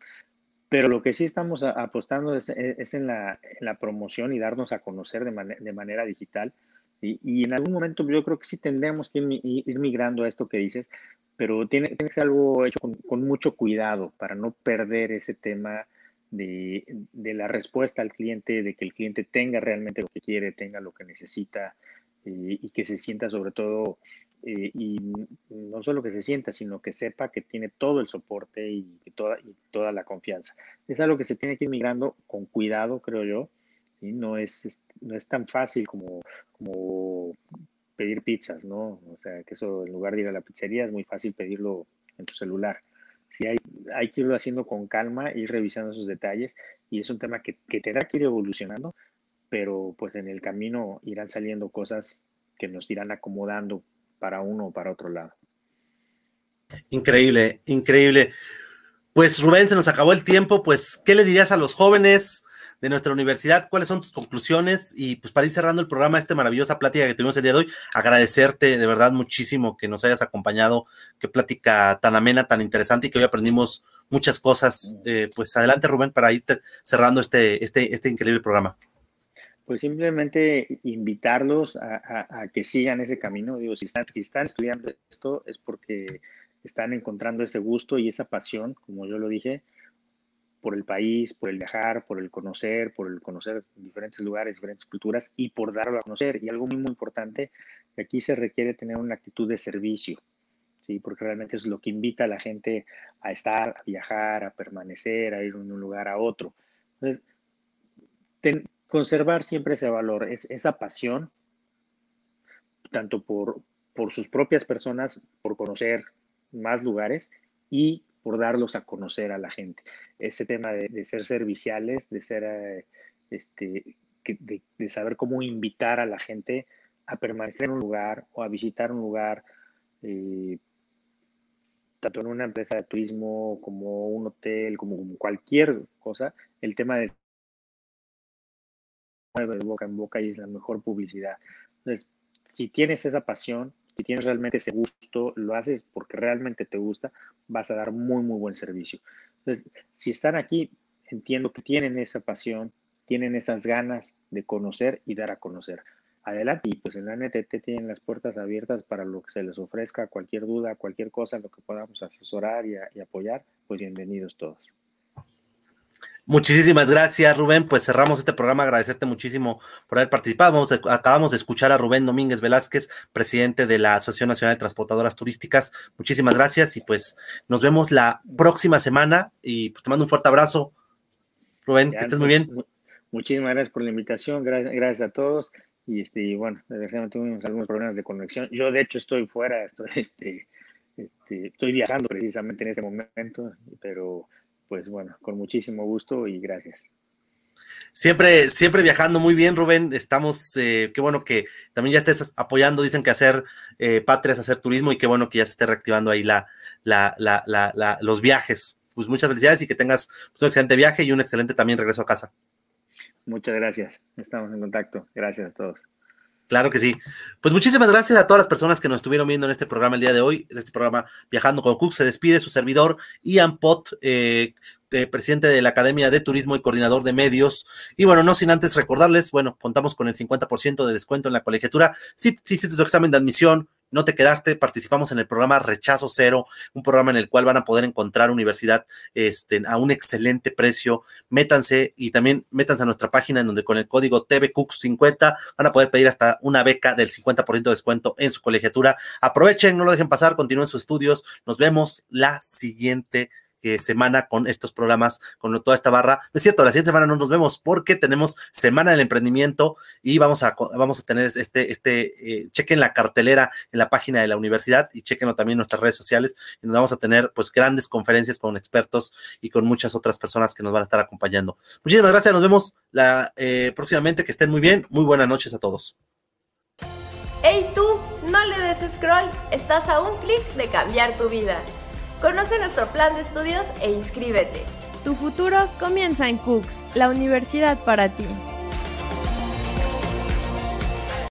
Pero lo que sí estamos apostando es, en, la, promoción y darnos a conocer de, manera digital. Y, en algún momento yo creo que sí tendremos que ir, migrando a esto que dices, pero tiene, que ser algo hecho con, mucho cuidado para no perder ese tema de, la respuesta al cliente, de que el cliente tenga realmente lo que quiere, tenga lo que necesita eh, y que se sienta sobre todo eh, y no solo que se sienta, sino que sepa que tiene todo el soporte y, toda, y toda la confianza. Es algo que se tiene que ir migrando con cuidado, creo yo. Y No, es, no es tan fácil como, como pedir pizzas, ¿no? O sea, que eso en lugar de ir a la pizzería es muy fácil pedirlo en tu celular. Sí, hay, hay que irlo haciendo con calma, ir revisando esos detalles y es un tema que, que tendrá que ir evolucionando, pero pues en el camino irán saliendo cosas que nos irán acomodando para uno o para otro lado. Increíble, increíble. Pues Rubén, se nos acabó el tiempo, pues, ¿qué le dirías a los jóvenes de nuestra universidad? ¿Cuáles son tus conclusiones? Y pues para ir cerrando el programa, esta maravillosa plática que tuvimos el día de hoy, agradecerte de verdad muchísimo que nos hayas acompañado, qué plática tan amena, tan interesante y que hoy aprendimos muchas cosas. Eh, pues adelante Rubén para ir cerrando este, este, este increíble programa. Pues simplemente invitarlos a, que sigan ese camino. Digo, si están, si están estudiando esto es porque están encontrando ese gusto y esa pasión, como yo lo dije, por el país, por el viajar, por el conocer, por el conocer diferentes lugares, diferentes culturas y por darlo a conocer. Y algo muy, muy importante, aquí se requiere tener una actitud de servicio, ¿sí? porque realmente es lo que invita a la gente a estar, a viajar, a permanecer, a ir de un lugar a otro. Entonces, conservar siempre ese valor, es, esa pasión, tanto por, por sus propias personas, por conocer más lugares y por darlos a conocer a la gente. Ese tema de, ser serviciales, de ser, eh, este, de, saber cómo invitar a la gente a permanecer en un lugar o a visitar un lugar, eh, tanto en una empresa de turismo como un hotel, como cualquier cosa, el tema de de boca en boca y es la mejor publicidad. Entonces, si tienes esa pasión, si tienes realmente ese gusto, lo haces porque realmente te gusta, vas a dar muy, muy buen servicio. Entonces, si están aquí, entiendo que tienen esa pasión, tienen esas ganas de conocer y dar a conocer. Adelante, y pues en la NTT tienen las puertas abiertas para lo que se les ofrezca, cualquier duda, cualquier cosa, lo que podamos asesorar y apoyar, pues bienvenidos todos. Muchísimas gracias, Rubén. Pues cerramos este programa. Agradecerte muchísimo por haber participado. acabamos de escuchar a Rubén Domínguez Velázquez, presidente de la Asociación Nacional de Transportadoras Turísticas. Muchísimas gracias y pues nos vemos la próxima semana y pues te mando un fuerte abrazo. Rubén, que estés muy bien. Muchísimas gracias por la invitación. Gracias, a todos. Y este, bueno, desgraciadamente tuvimos algunos problemas de conexión. Yo, de hecho, estoy fuera, estoy, este, este, estoy viajando precisamente en este momento, pero pues bueno, con muchísimo gusto y gracias. Siempre, siempre viajando muy bien, Rubén. Estamos, eh, qué bueno que también ya estés apoyando. Dicen que hacer eh, patrias, hacer turismo y qué bueno que ya se esté reactivando ahí la, la, la, la los viajes. Pues muchas felicidades y que tengas pues, un excelente viaje y un excelente también regreso a casa. Muchas gracias. Estamos en contacto. Gracias a todos. Claro que sí. Pues muchísimas gracias a todas las personas que nos estuvieron viendo en este programa el día de hoy. Este programa Viajando con Cook se despide su servidor Ian Pot, eh, eh, presidente de la Academia de Turismo y coordinador de medios. Y bueno, no sin antes recordarles, bueno, contamos con el 50% de descuento en la colegiatura. Si, si hiciste tu examen de admisión, no te quedaste, participamos en el programa Rechazo Cero, un programa en el cual van a poder encontrar universidad este, a un excelente precio. Métanse y también métanse a nuestra página en donde con el código TVCooks50 van a poder pedir hasta una beca del 50% de descuento en su colegiatura. Aprovechen, no lo dejen pasar, continúen sus estudios. Nos vemos la siguiente semana con estos programas, con toda esta barra. Es cierto, la siguiente semana no nos vemos porque tenemos Semana del Emprendimiento y vamos a, vamos a tener este, este, eh, chequen la cartelera en la página de la universidad y chequenlo también en nuestras redes sociales, y nos vamos a tener pues grandes conferencias con expertos y con muchas otras personas que nos van a estar acompañando. Muchísimas gracias, nos vemos la, eh, próximamente, que estén muy bien, muy buenas noches a todos. Hey tú, no le des scroll, estás a un clic de cambiar tu vida. Conoce nuestro plan de estudios e inscríbete. Tu futuro comienza en Cooks, la universidad para ti.